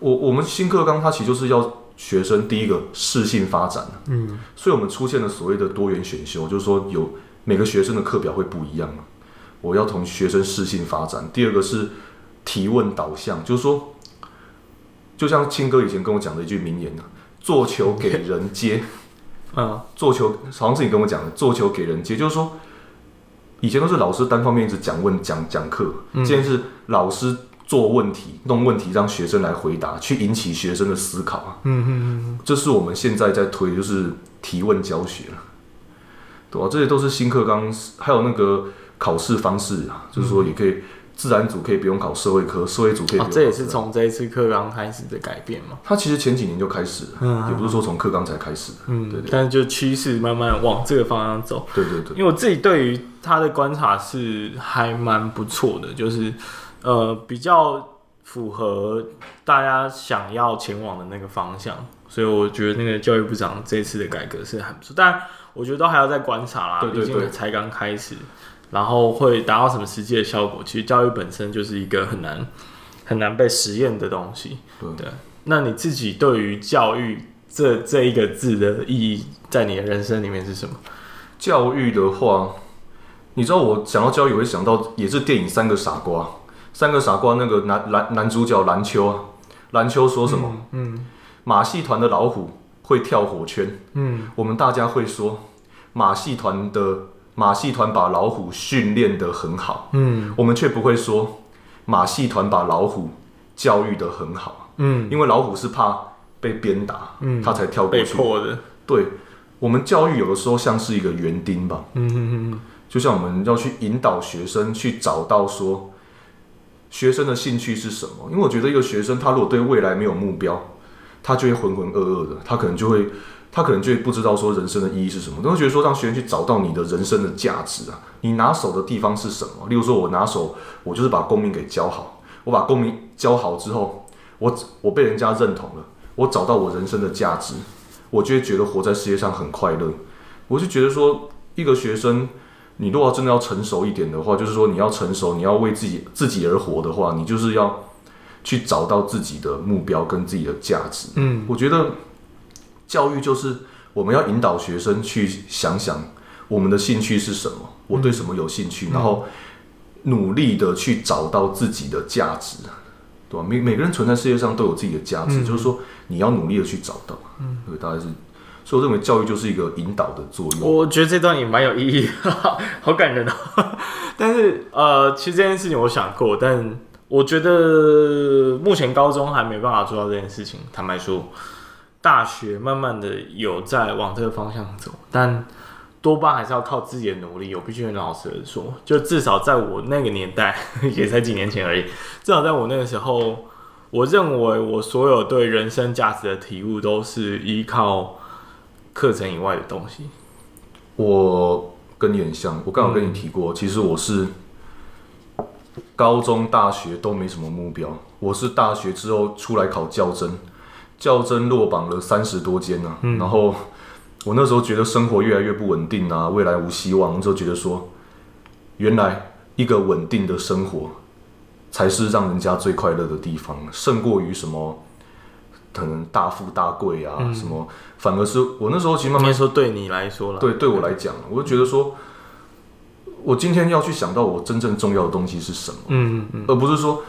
我我们新课纲它其实就是要学生第一个适性发展，嗯，所以我们出现了所谓的多元选修，就是说有每个学生的课表会不一样，我要从学生适性发展。第二个是提问导向，就是说，就像青哥以前跟我讲的一句名言呢，做球给人接，啊，做球好像是你跟我讲的，做球给人接，就是说。以前都是老师单方面一直讲问讲讲课，现在是老师做问题、弄问题，让学生来回答，去引起学生的思考啊。嗯嗯嗯，这是我们现在在推，就是提问教学了，对吧？这些都是新课纲，还有那个考试方式啊，就是说也可以。自然组可以不用考社会科，社会组可以不用考。这也是从这一次课纲开始的改变嘛？它其实前几年就开始了，嗯，也不是说从课纲才开始的，嗯，对对。但是就趋势慢慢往这个方向走，对对对。因为我自己对于他的观察是还蛮不错的，就是呃比较符合大家想要前往的那个方向，所以我觉得那个教育部长这次的改革是很不错，但我觉得都还要再观察啦，毕竟才刚开始。然后会达到什么实际的效果？其实教育本身就是一个很难很难被实验的东西。对，对，那你自己对于教育这这一个字的意义，在你的人生里面是什么？教育的话，你知道我想到教育，我会想到也是电影《三个傻瓜》。三个傻瓜那个男男男主角蓝秋啊，蓝秋说什么？嗯，嗯马戏团的老虎会跳火圈。嗯，我们大家会说马戏团的。马戏团把老虎训练得很好，嗯，我们却不会说马戏团把老虎教育得很好，嗯，因为老虎是怕被鞭打，嗯，他才跳过去。被迫的。对，我们教育有的时候像是一个园丁吧，嗯嗯嗯，就像我们要去引导学生去找到说学生的兴趣是什么，因为我觉得一个学生他如果对未来没有目标，他就会浑浑噩噩的，他可能就会。他可能就会不知道说人生的意义是什么，都会觉得说让学生去找到你的人生的价值啊，你拿手的地方是什么？例如说，我拿手，我就是把公民给教好，我把公民教好之后，我我被人家认同了，我找到我人生的价值，我就会觉得活在世界上很快乐。我就觉得说，一个学生，你如果真的要成熟一点的话，就是说你要成熟，你要为自己自己而活的话，你就是要去找到自己的目标跟自己的价值。嗯，我觉得。教育就是我们要引导学生去想想我们的兴趣是什么，我对什么有兴趣，然后努力的去找到自己的价值，对吧？每每个人存在世界上都有自己的价值，就是说你要努力的去找到。嗯，对，大概是，所以我认为教育就是一个引导的作用。我觉得这段也蛮有意义，好感人哦。但是呃，其实这件事情我想过，但我觉得目前高中还没办法做到这件事情。坦白说。大学慢慢的有在往这个方向走，但多半还是要靠自己的努力。我必须很老实的说，就至少在我那个年代，也才几年前而已。至少在我那个时候，我认为我所有对人生价值的体悟都是依靠课程以外的东西。我跟你很像，我刚好跟你提过，嗯、其实我是高中、大学都没什么目标。我是大学之后出来考教甄。教甄落榜了三十多间啊，嗯、然后我那时候觉得生活越来越不稳定啊，未来无希望，就觉得说，原来一个稳定的生活才是让人家最快乐的地方，胜过于什么可能大富大贵啊，嗯、什么，反而是我那时候其实慢慢说，对你来说了，对对我来讲，我就觉得说，我今天要去想到我真正重要的东西是什么，嗯嗯嗯，而不是说，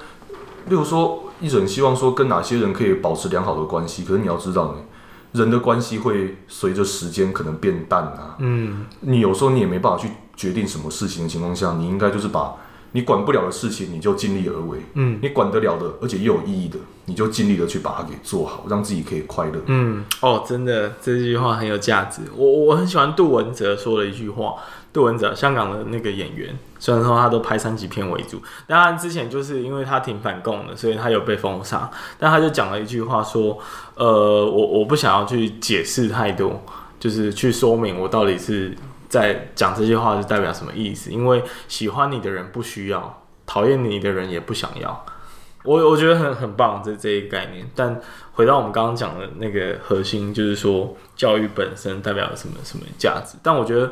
例如说。一种希望说跟哪些人可以保持良好的关系，可是你要知道，人的关系会随着时间可能变淡啊。嗯，你有时候你也没办法去决定什么事情的情况下，你应该就是把你管不了的事情，你就尽力而为。嗯，你管得了的，而且又有意义的，你就尽力的去把它给做好，让自己可以快乐。嗯，哦，真的这句话很有价值。我我很喜欢杜文泽说的一句话。杜文泽，香港的那个演员，虽然说他都拍三级片为主，但他之前就是因为他挺反共的，所以他有被封杀。但他就讲了一句话说：“呃，我我不想要去解释太多，就是去说明我到底是在讲这些话是代表什么意思，因为喜欢你的人不需要，讨厌你的人也不想要。”我我觉得很很棒，这这一概念。但回到我们刚刚讲的那个核心，就是说教育本身代表什么什么价值。但我觉得，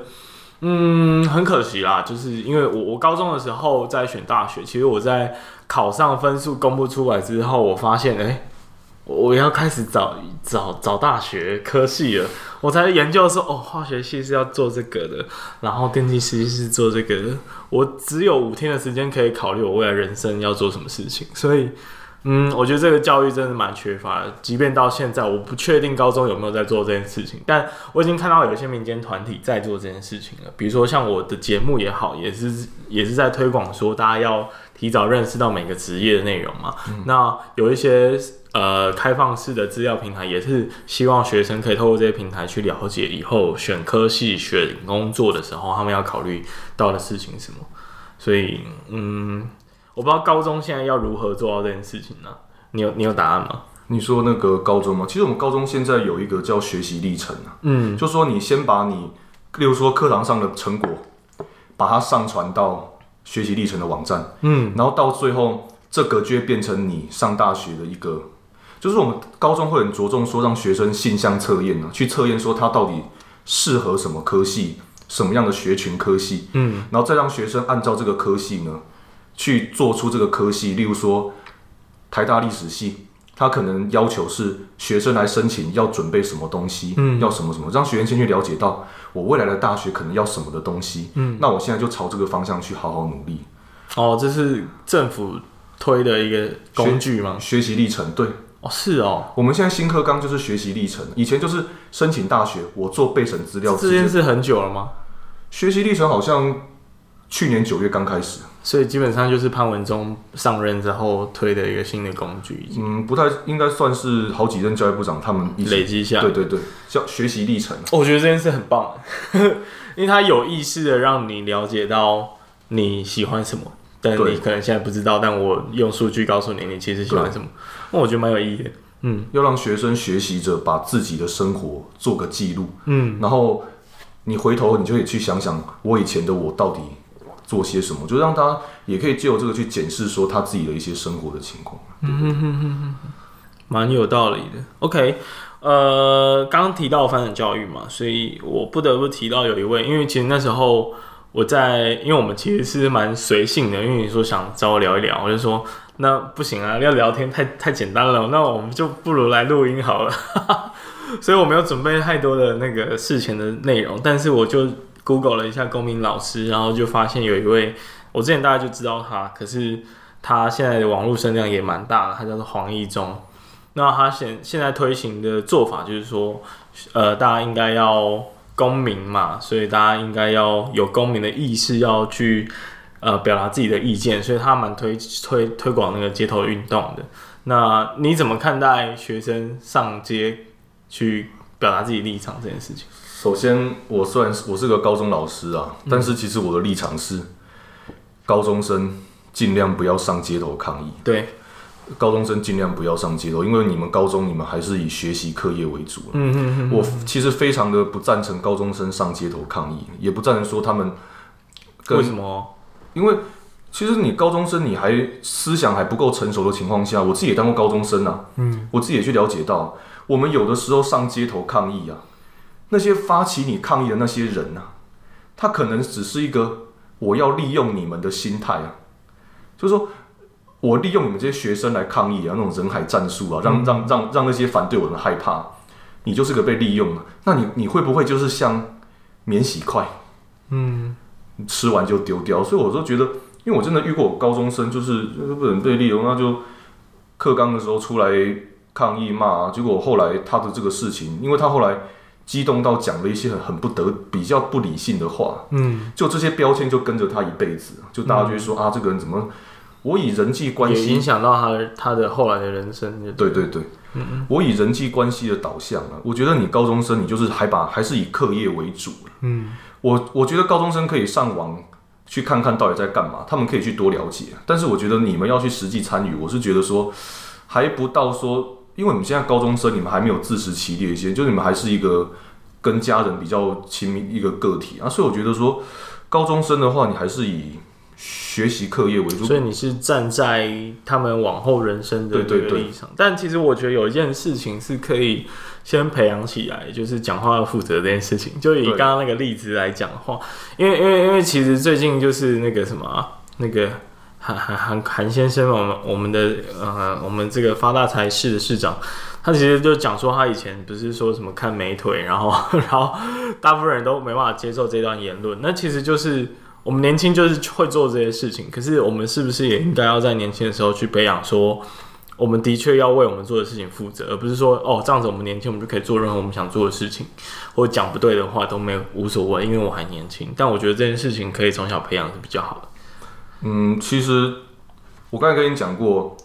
嗯，很可惜啦，就是因为我我高中的时候在选大学，其实我在考上分数公布出来之后，我发现，哎、我要开始找找找大学科系了，我才研究说哦，化学系是要做这个的，然后电气系是做这个的。我只有五天的时间可以考虑我未来人生要做什么事情，所以，嗯，我觉得这个教育真的蛮缺乏的。即便到现在，我不确定高中有没有在做这件事情，但我已经看到有一些民间团体在做这件事情了。比如说像我的节目也好，也是也是在推广说大家要提早认识到每个职业的内容嘛。嗯、那有一些。呃，开放式的资料平台也是希望学生可以透过这些平台去了解以后选科系、选工作的时候，他们要考虑到的事情什么。所以，嗯，我不知道高中现在要如何做到这件事情呢？你有你有答案吗？你说那个高中吗？其实我们高中现在有一个叫学习历程啊，嗯，就说你先把你，例如说课堂上的成果，把它上传到学习历程的网站，嗯，然后到最后这个就会变成你上大学的一个。就是我们高中会很着重说，让学生性向测验呢，去测验说他到底适合什么科系，什么样的学群科系，嗯，然后再让学生按照这个科系呢，去做出这个科系。例如说，台大历史系，他可能要求是学生来申请要准备什么东西，嗯，要什么什么，让学生先去了解到我未来的大学可能要什么的东西，嗯，那我现在就朝这个方向去好好努力。哦，这是政府推的一个工具吗？学习历程，对。哦，是哦，我们现在新课纲就是学习历程，以前就是申请大学，我做备审资料。这件事很久了吗？学习历程好像去年九月刚开始，所以基本上就是潘文忠上任之后推的一个新的工具。嗯，不太应该算是好几任教育部长他们一累积下。对对对，叫学习历程。我觉得这件事很棒，因为他有意识的让你了解到你喜欢什么。但你可能现在不知道，但我用数据告诉你，你其实喜欢什么？那我觉得蛮有意义的。嗯，要让学生学习着把自己的生活做个记录。嗯，然后你回头你就可以去想想，我以前的我到底做些什么，就让他也可以借由这个去检视说他自己的一些生活的情况。嗯哼哼哼，蛮有道理的。OK，呃，刚刚提到翻转教育嘛，所以我不得不提到有一位，因为其实那时候。我在，因为我们其实是蛮随性的，因为你说想找我聊一聊，我就说那不行啊，要聊天太太简单了，那我们就不如来录音好了。所以我没有准备太多的那个事前的内容，但是我就 Google 了一下公民老师，然后就发现有一位，我之前大概就知道他，可是他现在的网络声量也蛮大的，他叫做黄义中。那他现现在推行的做法就是说，呃，大家应该要。公民嘛，所以大家应该要有公民的意识，要去呃表达自己的意见，所以他蛮推推推广那个街头运动的。那你怎么看待学生上街去表达自己立场这件事情？首先，我虽然是我是个高中老师啊，但是其实我的立场是，高中生尽量不要上街头抗议。对。高中生尽量不要上街头，因为你们高中你们还是以学习课业为主。嗯嗯嗯。我其实非常的不赞成高中生上街头抗议，也不赞成说他们。为什么？因为其实你高中生你还思想还不够成熟的情况下，我自己也当过高中生啊。嗯。我自己也去了解到，我们有的时候上街头抗议啊，那些发起你抗议的那些人啊，他可能只是一个我要利用你们的心态啊，就是说。我利用你们这些学生来抗议啊，那种人海战术啊，让让让让那些反对我的害怕，你就是个被利用的。那你你会不会就是像免洗筷，嗯，吃完就丢掉？所以我就觉得，因为我真的遇过高中生，就是不能被利用，那就课纲的时候出来抗议骂，结果后来他的这个事情，因为他后来激动到讲了一些很很不得比较不理性的话，嗯，就这些标签就跟着他一辈子，就大家就会说、嗯、啊，这个人怎么？我以人际关系影响到他的他的后来的人生。对对对，嗯嗯，我以人际关系的导向啊，我觉得你高中生你就是还把还是以课业为主。嗯，我我觉得高中生可以上网去看看到底在干嘛，他们可以去多了解。但是我觉得你们要去实际参与，我是觉得说还不到说，因为你们现在高中生，你们还没有自食其力一些，就是你们还是一个跟家人比较亲密一个个体啊，所以我觉得说高中生的话，你还是以。学习课业为主，所以你是站在他们往后人生的这个立场。但其实我觉得有一件事情是可以先培养起来，就是讲话要负责这件事情。就以刚刚那个例子来讲的话，因为因为因为其实最近就是那个什么、啊，那个韩 韩韩先生，我们我们的呃我们这个发大财市的市长，他其实就讲说他以前不是说什么看美腿，然后 然后大部分人都没办法接受这段言论，那其实就是。我们年轻就是会做这些事情，可是我们是不是也应该要在年轻的时候去培养，说我们的确要为我们做的事情负责，而不是说哦这样子我们年轻我们就可以做任何我们想做的事情，或讲不对的话都没有无所谓，因为我还年轻。但我觉得这件事情可以从小培养是比较好的。嗯，其实我刚才跟你讲过。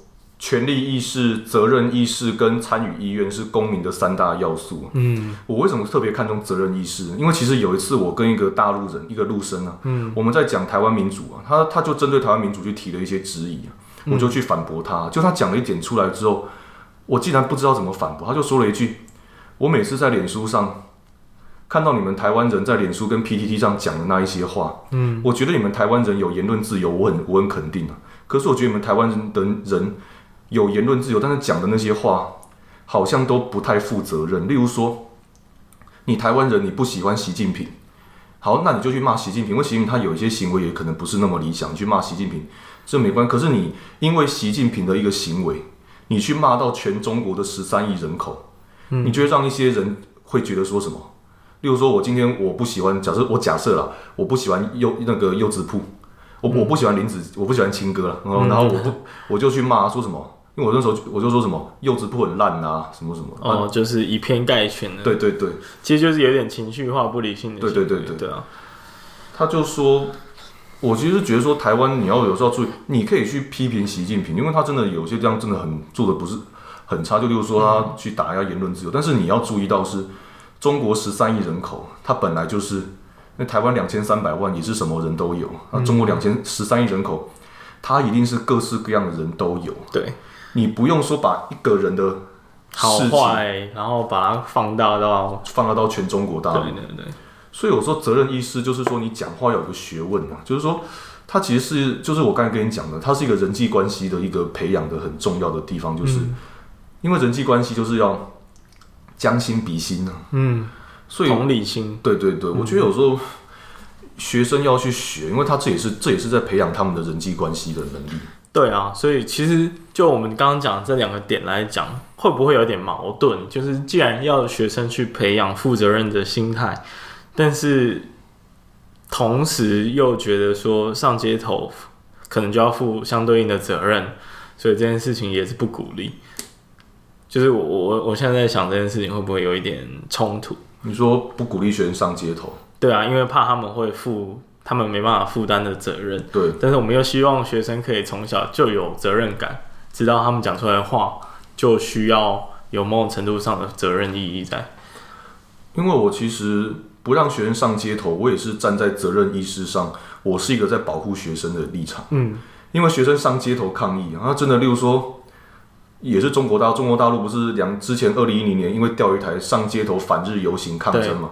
权利意识、责任意识跟参与意愿是公民的三大要素。嗯，我为什么特别看重责任意识？因为其实有一次我跟一个大陆人，一个陆生啊，嗯，我们在讲台湾民主啊，他他就针对台湾民主去提了一些质疑，我就去反驳他。就他讲了一点出来之后，我竟然不知道怎么反驳，他就说了一句：“我每次在脸书上看到你们台湾人在脸书跟 PTT 上讲的那一些话，嗯，我觉得你们台湾人有言论自由，我很我很肯定啊。可是我觉得你们台湾人的人。”有言论自由，但是讲的那些话好像都不太负责任。例如说，你台湾人你不喜欢习近平，好，那你就去骂习近平。因为习近平他有一些行为也可能不是那么理想，你去骂习近平这没关。可是你因为习近平的一个行为，你去骂到全中国的十三亿人口，嗯，你觉得让一些人会觉得说什么？例如说，我今天我不喜欢，假设我假设了，我不喜欢柚那个柚子铺，我我不喜欢林子，我不喜欢青哥了，然后然后我不我就去骂说什么？因为我那时候我就说什么柚子铺很烂啊，什么什么哦，就是以偏概全的。对对对，其实就是有点情绪化、不理性的。对对对对对啊！他就说，我其实觉得说台湾你要有时候注意，你可以去批评习近平，因为他真的有些地方真的很做的不是很差，就例如说他去打压言论自由。但是你要注意到是，中国十三亿人口，它本来就是那台湾两千三百万也是什么人都有啊，中国两千十三亿人口，它一定是各式各样的人都有。对。你不用说把一个人的好坏，然后把它放大到放大到全中国大陆。对对对。所以我说责任意识就是说你讲话有个学问啊，就是说它其实是就是我刚才跟你讲的，它是一个人际关系的一个培养的很重要的地方，就是因为人际关系就是要将心比心啊。嗯。所以同理心。对对对，我觉得有时候学生要去学，因为他这也是这也是在培养他们的人际关系的能力。对啊，所以其实就我们刚刚讲这两个点来讲，会不会有点矛盾？就是既然要学生去培养负责任的心态，但是同时又觉得说上街头可能就要负相对应的责任，所以这件事情也是不鼓励。就是我我我现在在想这件事情会不会有一点冲突？你说不鼓励学生上街头？对啊，因为怕他们会负。他们没办法负担的责任，对。但是我们又希望学生可以从小就有责任感，知道他们讲出来的话就需要有某种程度上的责任意义在。因为我其实不让学生上街头，我也是站在责任意识上，我是一个在保护学生的立场。嗯，因为学生上街头抗议，然后真的，例如说，也是中国大陆中国大陆不是两之前二零一零年因为钓鱼台上街头反日游行抗争嘛？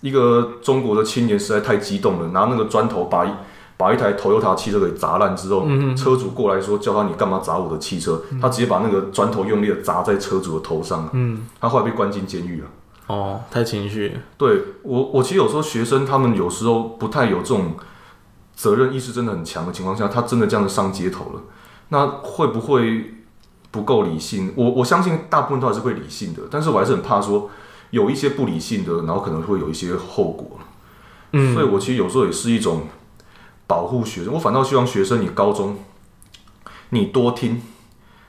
一个中国的青年实在太激动了，拿那个砖头把一把一台 Toyota 汽车给砸烂之后，嗯、车主过来说叫他，你干嘛砸我的汽车？嗯、他直接把那个砖头用力的砸在车主的头上，嗯，他后来被关进监狱了。哦，太情绪。对我，我其实有时候学生他们有时候不太有这种责任意识，真的很强的情况下，他真的这样子上街头了，那会不会不够理性？我我相信大部分都还是会理性的，但是我还是很怕说。有一些不理性的，然后可能会有一些后果。嗯，所以我其实有时候也是一种保护学生。我反倒希望学生，你高中你多听，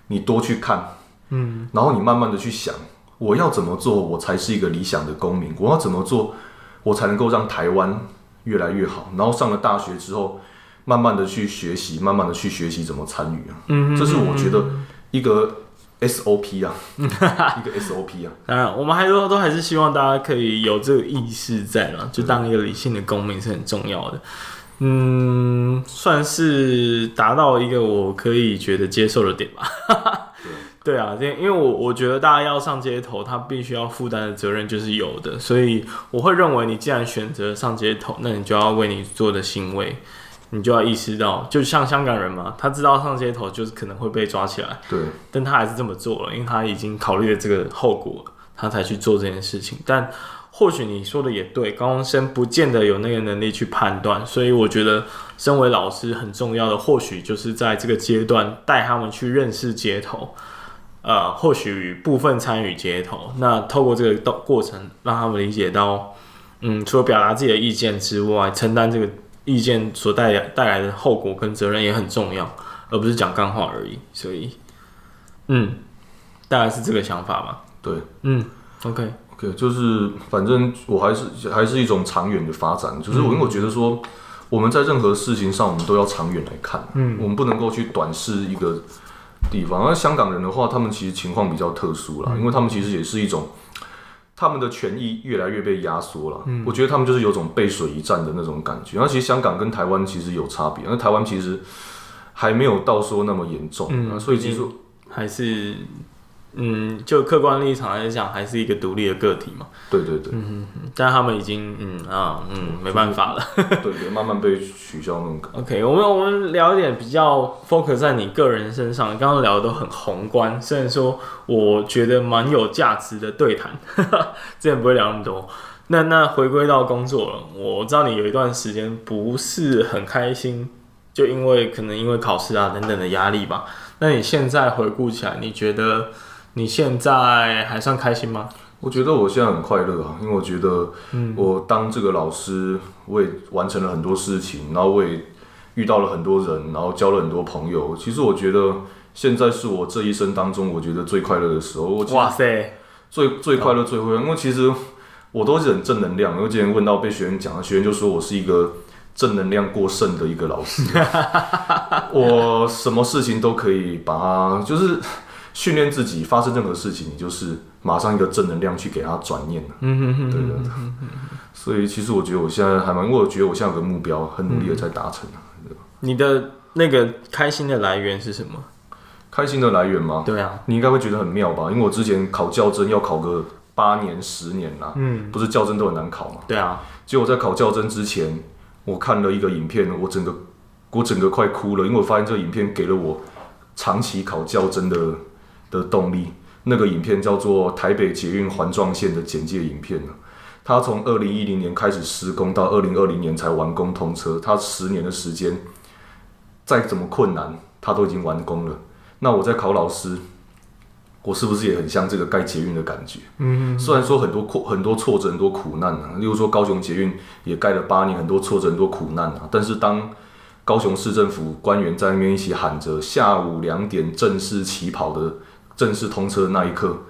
你多去看，嗯，然后你慢慢的去想，我要怎么做，我才是一个理想的公民？我要怎么做，我才能够让台湾越来越好？然后上了大学之后，慢慢的去学习，慢慢的去学习怎么参与啊。嗯，这是我觉得一个 SOP 啊，一个 SOP 啊。当然，我们还都都还是希望大家可以有这个意识在了，就当一个理性的公民是很重要的。嗯，算是达到一个我可以觉得接受的点吧。对啊，因因为我我觉得大家要上街头，他必须要负担的责任就是有的，所以我会认为你既然选择上街头，那你就要为你做的行为，你就要意识到，就像香港人嘛，他知道上街头就是可能会被抓起来，对，但他还是这么做了，因为他已经考虑了这个后果，他才去做这件事情。但或许你说的也对，高中生不见得有那个能力去判断，所以我觉得身为老师很重要的，或许就是在这个阶段带他们去认识街头。呃，或许部分参与街头，那透过这个过程，让他们理解到，嗯，除了表达自己的意见之外，承担这个意见所带来带来的后果跟责任也很重要，而不是讲干话而已。所以，嗯，大概是这个想法吧。对，嗯，OK，OK，、okay. okay, 就是反正我还是还是一种长远的发展，就是我因为我觉得说，我们在任何事情上，我们都要长远来看，嗯，我们不能够去短视一个。地方，而香港人的话，他们其实情况比较特殊啦，因为他们其实也是一种，他们的权益越来越被压缩了。嗯，我觉得他们就是有种背水一战的那种感觉。然后其实香港跟台湾其实有差别，那台湾其实还没有到说那么严重，嗯，所以其实还是。嗯，就客观立场来讲，还是一个独立的个体嘛。对对对。嗯嗯，但他们已经嗯啊嗯没办法了。对对，慢慢被取消那种感觉。OK，我们我们聊一点比较 focus 在你个人身上。刚刚聊的都很宏观，虽然说我觉得蛮有价值的对谈，之前不会聊那么多。那那回归到工作了，我知道你有一段时间不是很开心，就因为可能因为考试啊等等的压力吧。那你现在回顾起来，你觉得？你现在还算开心吗？我觉得我现在很快乐啊，因为我觉得，我当这个老师，我也完成了很多事情，然后我也遇到了很多人，然后交了很多朋友。其实我觉得现在是我这一生当中，我觉得最快乐的时候。哇塞，最最快乐、最辉煌，因为其实我都是很正能量。因为之前问到被学员讲，学员就说我是一个正能量过剩的一个老师，我什么事情都可以把它就是。训练自己，发生任何事情，你就是马上一个正能量去给他转念。嗯哼哼，对对对。所以其实我觉得我现在还蛮，我觉得我现在有个目标，很努力的在达成。你的那个开心的来源是什么？开心的来源吗？对啊，你应该会觉得很妙吧？因为我之前考教真要考个八年、十年啦。嗯，不是教真都很难考嘛？对啊。结果在考教真之前，我看了一个影片，我整个我整个快哭了，因为我发现这个影片给了我长期考教真的。的动力，那个影片叫做台北捷运环状线的简介影片呢，它从二零一零年开始施工到二零二零年才完工通车，它十年的时间，再怎么困难，它都已经完工了。那我在考老师，我是不是也很像这个盖捷运的感觉？嗯，虽然说很多挫很多挫折很多苦难啊，例如说高雄捷运也盖了八年，很多挫折很多苦难啊，但是当高雄市政府官员在那边一起喊着下午两点正式起跑的。正式通车的那一刻，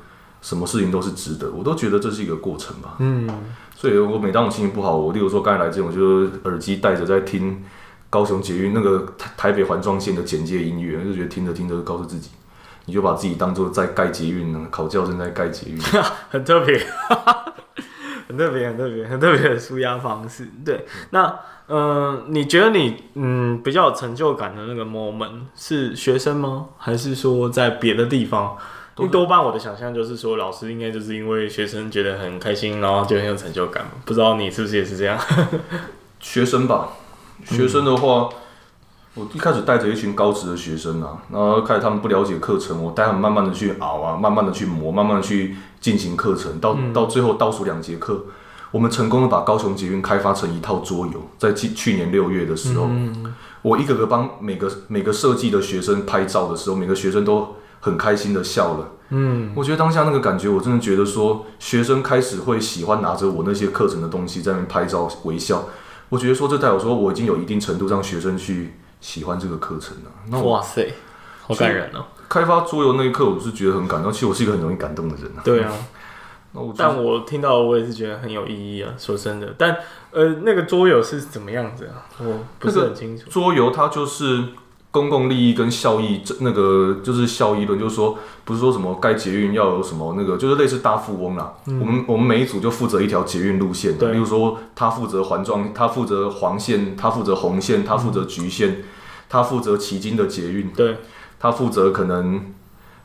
什么事情都是值得，我都觉得这是一个过程吧。嗯，所以我每当我心情不好，我例如说刚才来这，种就是耳机戴着在听高雄捷运那个台台北环状线的简介音乐，就觉得听着听着，告诉自己，你就把自己当做在盖捷运呢，考教正在盖捷运，很特别，很特别，很特别，很特别的舒压方式。对，那。嗯、呃，你觉得你嗯比较有成就感的那个 moment 是学生吗？还是说在别的地方？因为多半我的想象就是说，老师应该就是因为学生觉得很开心，然后就很有成就感。不知道你是不是也是这样？学生吧，学生的话，嗯、我一开始带着一群高职的学生啊，然后开始他们不了解课程，我带他们慢慢的去熬啊，慢慢的去磨，慢慢的去进行课程，到、嗯、到最后倒数两节课。我们成功的把高雄捷运开发成一套桌游，在去去年六月的时候，嗯、我一个个帮每个每个设计的学生拍照的时候，每个学生都很开心的笑了。嗯，我觉得当下那个感觉，我真的觉得说，学生开始会喜欢拿着我那些课程的东西在那边拍照微笑。我觉得说，这代表说我已经有一定程度让学生去喜欢这个课程啊。那哇塞，好感人哦！开发桌游那一刻，我是觉得很感动。其实我是一个很容易感动的人啊。对啊。我但我听到我也是觉得很有意义啊，说真的。但呃，那个桌游是怎么样子啊？我不是很清楚。桌游它就是公共利益跟效益，那个就是效益论，就是说不是说什么该捷运要有什么那个，就是类似大富翁啦。嗯、我们我们每一组就负责一条捷运路线，对，比如说他负责环状，他负责黄线，他负责红线，他负责橘线，他负责旗津的捷运，对，他负责可能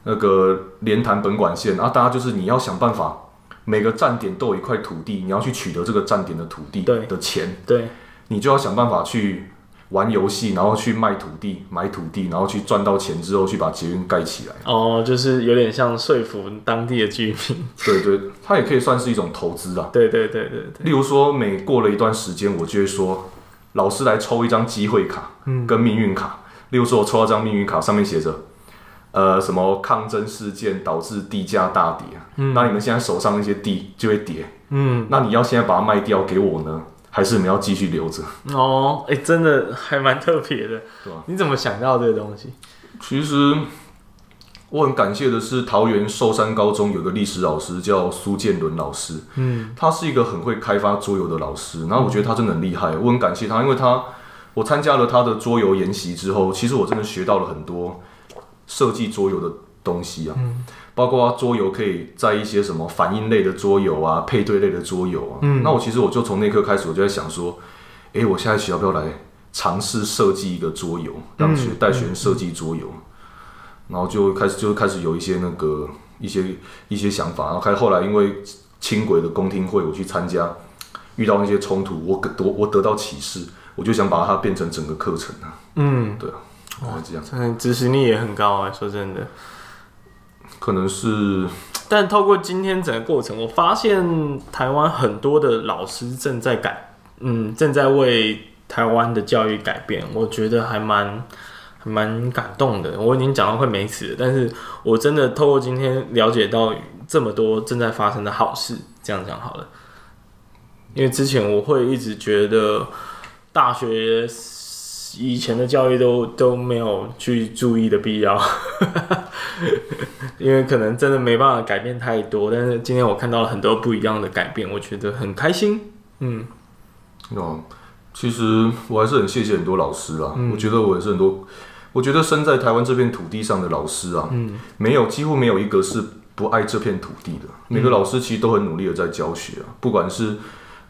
那个连潭本管线，然后大家就是你要想办法。每个站点都有一块土地，你要去取得这个站点的土地的钱，对，对你就要想办法去玩游戏，然后去卖土地、买土地，然后去赚到钱之后去把捷运盖起来。哦，就是有点像说服当地的居民。对对，它也可以算是一种投资啊。对对对对对。例如说，每过了一段时间，我就会说，老师来抽一张机会卡，跟命运卡。嗯、例如说，我抽到张命运卡，上面写着。呃，什么抗争事件导致地价大跌？嗯，那你们现在手上那些地就会跌。嗯，那你要现在把它卖掉给我呢，还是你要继续留着？哦，哎、欸，真的还蛮特别的，对吧？你怎么想到这个东西？其实我很感谢的是，桃园寿山高中有个历史老师叫苏建伦老师。嗯，他是一个很会开发桌游的老师，然后我觉得他真的很厉害，我很感谢他，因为他我参加了他的桌游研习之后，其实我真的学到了很多。设计桌游的东西啊，嗯、包括桌游可以在一些什么反应类的桌游啊、配对类的桌游啊。嗯、那我其实我就从那刻开始，我就在想说，哎、欸，我下一期要不要来尝试设计一个桌游，让学带学生设计桌游？嗯嗯、然后就开始就开始有一些那个一些一些想法。然后开后来因为轻轨的公听会，我去参加，遇到那些冲突，我得我得到启示，我就想把它变成整个课程啊。嗯，对啊。哦，这样，嗯执行力也很高啊！说真的，可能是，但透过今天整个过程，我发现台湾很多的老师正在改，嗯，正在为台湾的教育改变，我觉得还蛮还蛮感动的。我已经讲到快没词了，但是我真的透过今天了解到这么多正在发生的好事，这样讲好了。因为之前我会一直觉得大学。以前的教育都都没有去注意的必要，因为可能真的没办法改变太多。但是今天我看到了很多不一样的改变，我觉得很开心。嗯，哦，其实我还是很谢谢很多老师啊。嗯、我觉得我也是很多，我觉得生在台湾这片土地上的老师啊，嗯，没有几乎没有一个是不爱这片土地的。每个老师其实都很努力的在教学啊，不管是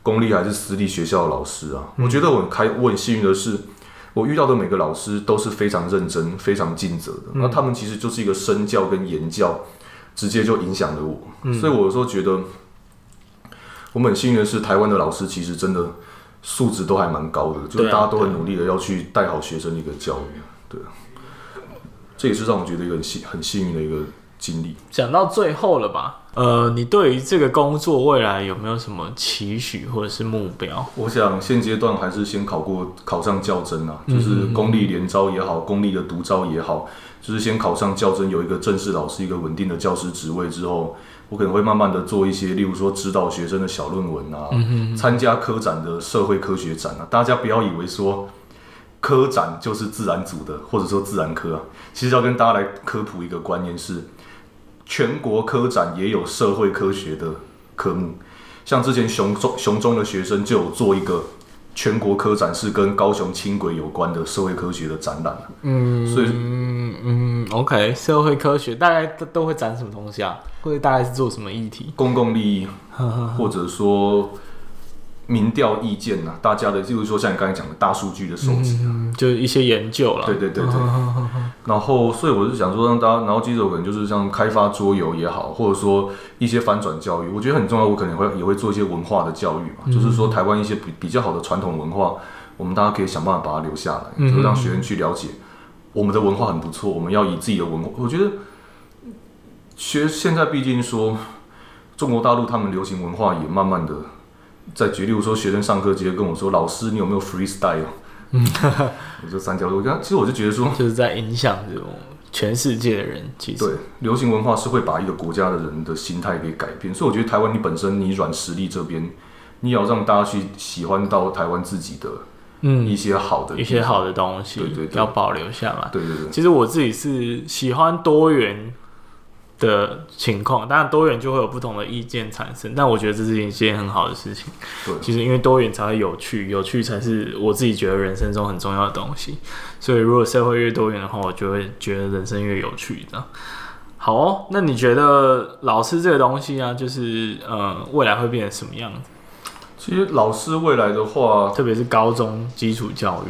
公立还是私立学校的老师啊。我觉得我很开，我很幸运的是。我遇到的每个老师都是非常认真、非常尽责的。那、嗯、他们其实就是一个身教跟言教，直接就影响了我。嗯、所以我有时候觉得，我们很幸运的是，台湾的老师其实真的素质都还蛮高的，就是大家都很努力的要去带好学生的一个教育。对，这也是让我觉得一个很幸很幸运的一个经历。讲到最后了吧？呃，你对于这个工作未来有没有什么期许或者是目标？我想现阶段还是先考过，考上教甄啊，就是公立联招也好，公立的独招也好，就是先考上教甄，有一个正式老师，一个稳定的教师职位之后，我可能会慢慢的做一些，例如说指导学生的小论文啊，参加科展的社会科学展啊。大家不要以为说科展就是自然组的，或者说自然科啊，其实要跟大家来科普一个观念是。全国科展也有社会科学的科目，像之前熊中熊中的学生就有做一个全国科展，是跟高雄轻轨有关的社会科学的展览。嗯，所以嗯嗯，OK，社会科学大概都都会展什么东西啊？会大概是做什么议题？公共利益，或者说。民调意见呐，大家的，就是说像你刚才讲的大数据的收集啊，嗯，就一些研究了。对对对对。然后，所以我是想说，让大家，然后接着可能就是像开发桌游也好，或者说一些翻转教育，我觉得很重要。我可能会也会做一些文化的教育嘛，嗯、就是说台湾一些比比较好的传统文化，我们大家可以想办法把它留下来，嗯、就是让学生去了解我们的文化很不错。我们要以自己的文化，我觉得学现在毕竟说中国大陆他们流行文化也慢慢的。在举例，如说学生上课直接跟我说：“老师，你有没有 freestyle？” 嗯，我就三条路。我刚其实我就觉得说，就是在影响这种全世界的人。其实对，流行文化是会把一个国家的人的心态给改变。所以我觉得台湾，你本身你软实力这边，你要让大家去喜欢到台湾自己的嗯一些好的、嗯、一些好的东西，对对对，要保留下来。对对对，其实我自己是喜欢多元的情况，当然多元就会有不同的意见产生，但我觉得这是一件很好的事情。对，其实因为多元才会有趣，有趣才是我自己觉得人生中很重要的东西。所以如果社会越多元的话，我就会觉得人生越有趣。这样好哦。那你觉得老师这个东西啊，就是呃，未来会变成什么样子？其实老师未来的话，特别是高中基础教育，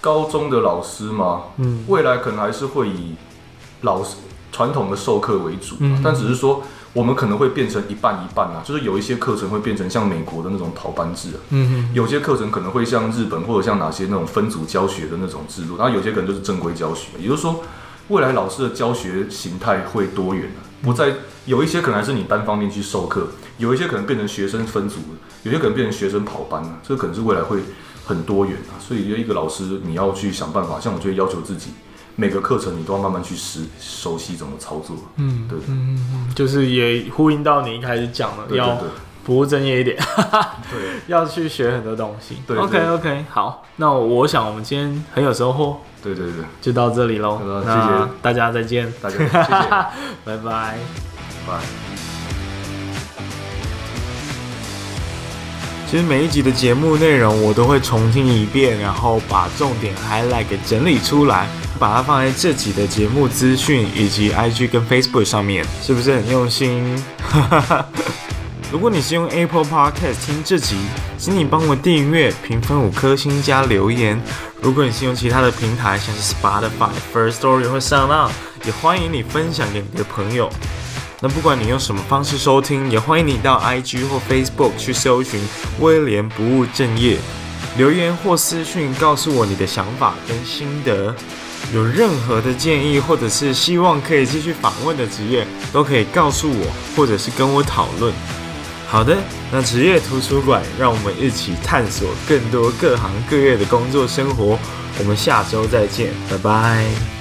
高中的老师嘛，嗯，未来可能还是会以老师。传统的授课为主，但只是说我们可能会变成一半一半啊，就是有一些课程会变成像美国的那种跑班制啊，嗯，有些课程可能会像日本或者像哪些那种分组教学的那种制度，然后有些可能就是正规教学，也就是说未来老师的教学形态会多元啊，不再有一些可能还是你单方面去授课，有一些可能变成学生分组，有些可能变成学生跑班啊，这个可能是未来会很多元啊，所以一个老师你要去想办法，像我就会要求自己。每个课程你都要慢慢去识熟悉怎么操作，嗯，对，嗯嗯，就是也呼应到你一开始讲的，要不务正业一点，对，要去学很多东西。对，OK OK，好，那我想我们今天很有收获，对对对，就到这里喽，谢谢。大家，再见，大家谢谢，拜拜，拜。其实每一集的节目内容我都会重听一遍，然后把重点 highlight 给整理出来，把它放在这集的节目资讯以及 IG 跟 Facebook 上面，是不是很用心？如果你是用 Apple Podcast 听这集，请你帮我订阅、评分五颗星加留言。如果你是用其他的平台，像是 Spotify、First Story 或 SoundOn，也欢迎你分享给你的朋友。那不管你用什么方式收听，也欢迎你到 IG 或 Facebook 去搜寻威廉不务正业，留言或私讯告诉我你的想法跟心得。有任何的建议或者是希望可以继续访问的职业，都可以告诉我，或者是跟我讨论。好的，那职业图书馆，让我们一起探索更多各行各业的工作生活。我们下周再见，拜拜。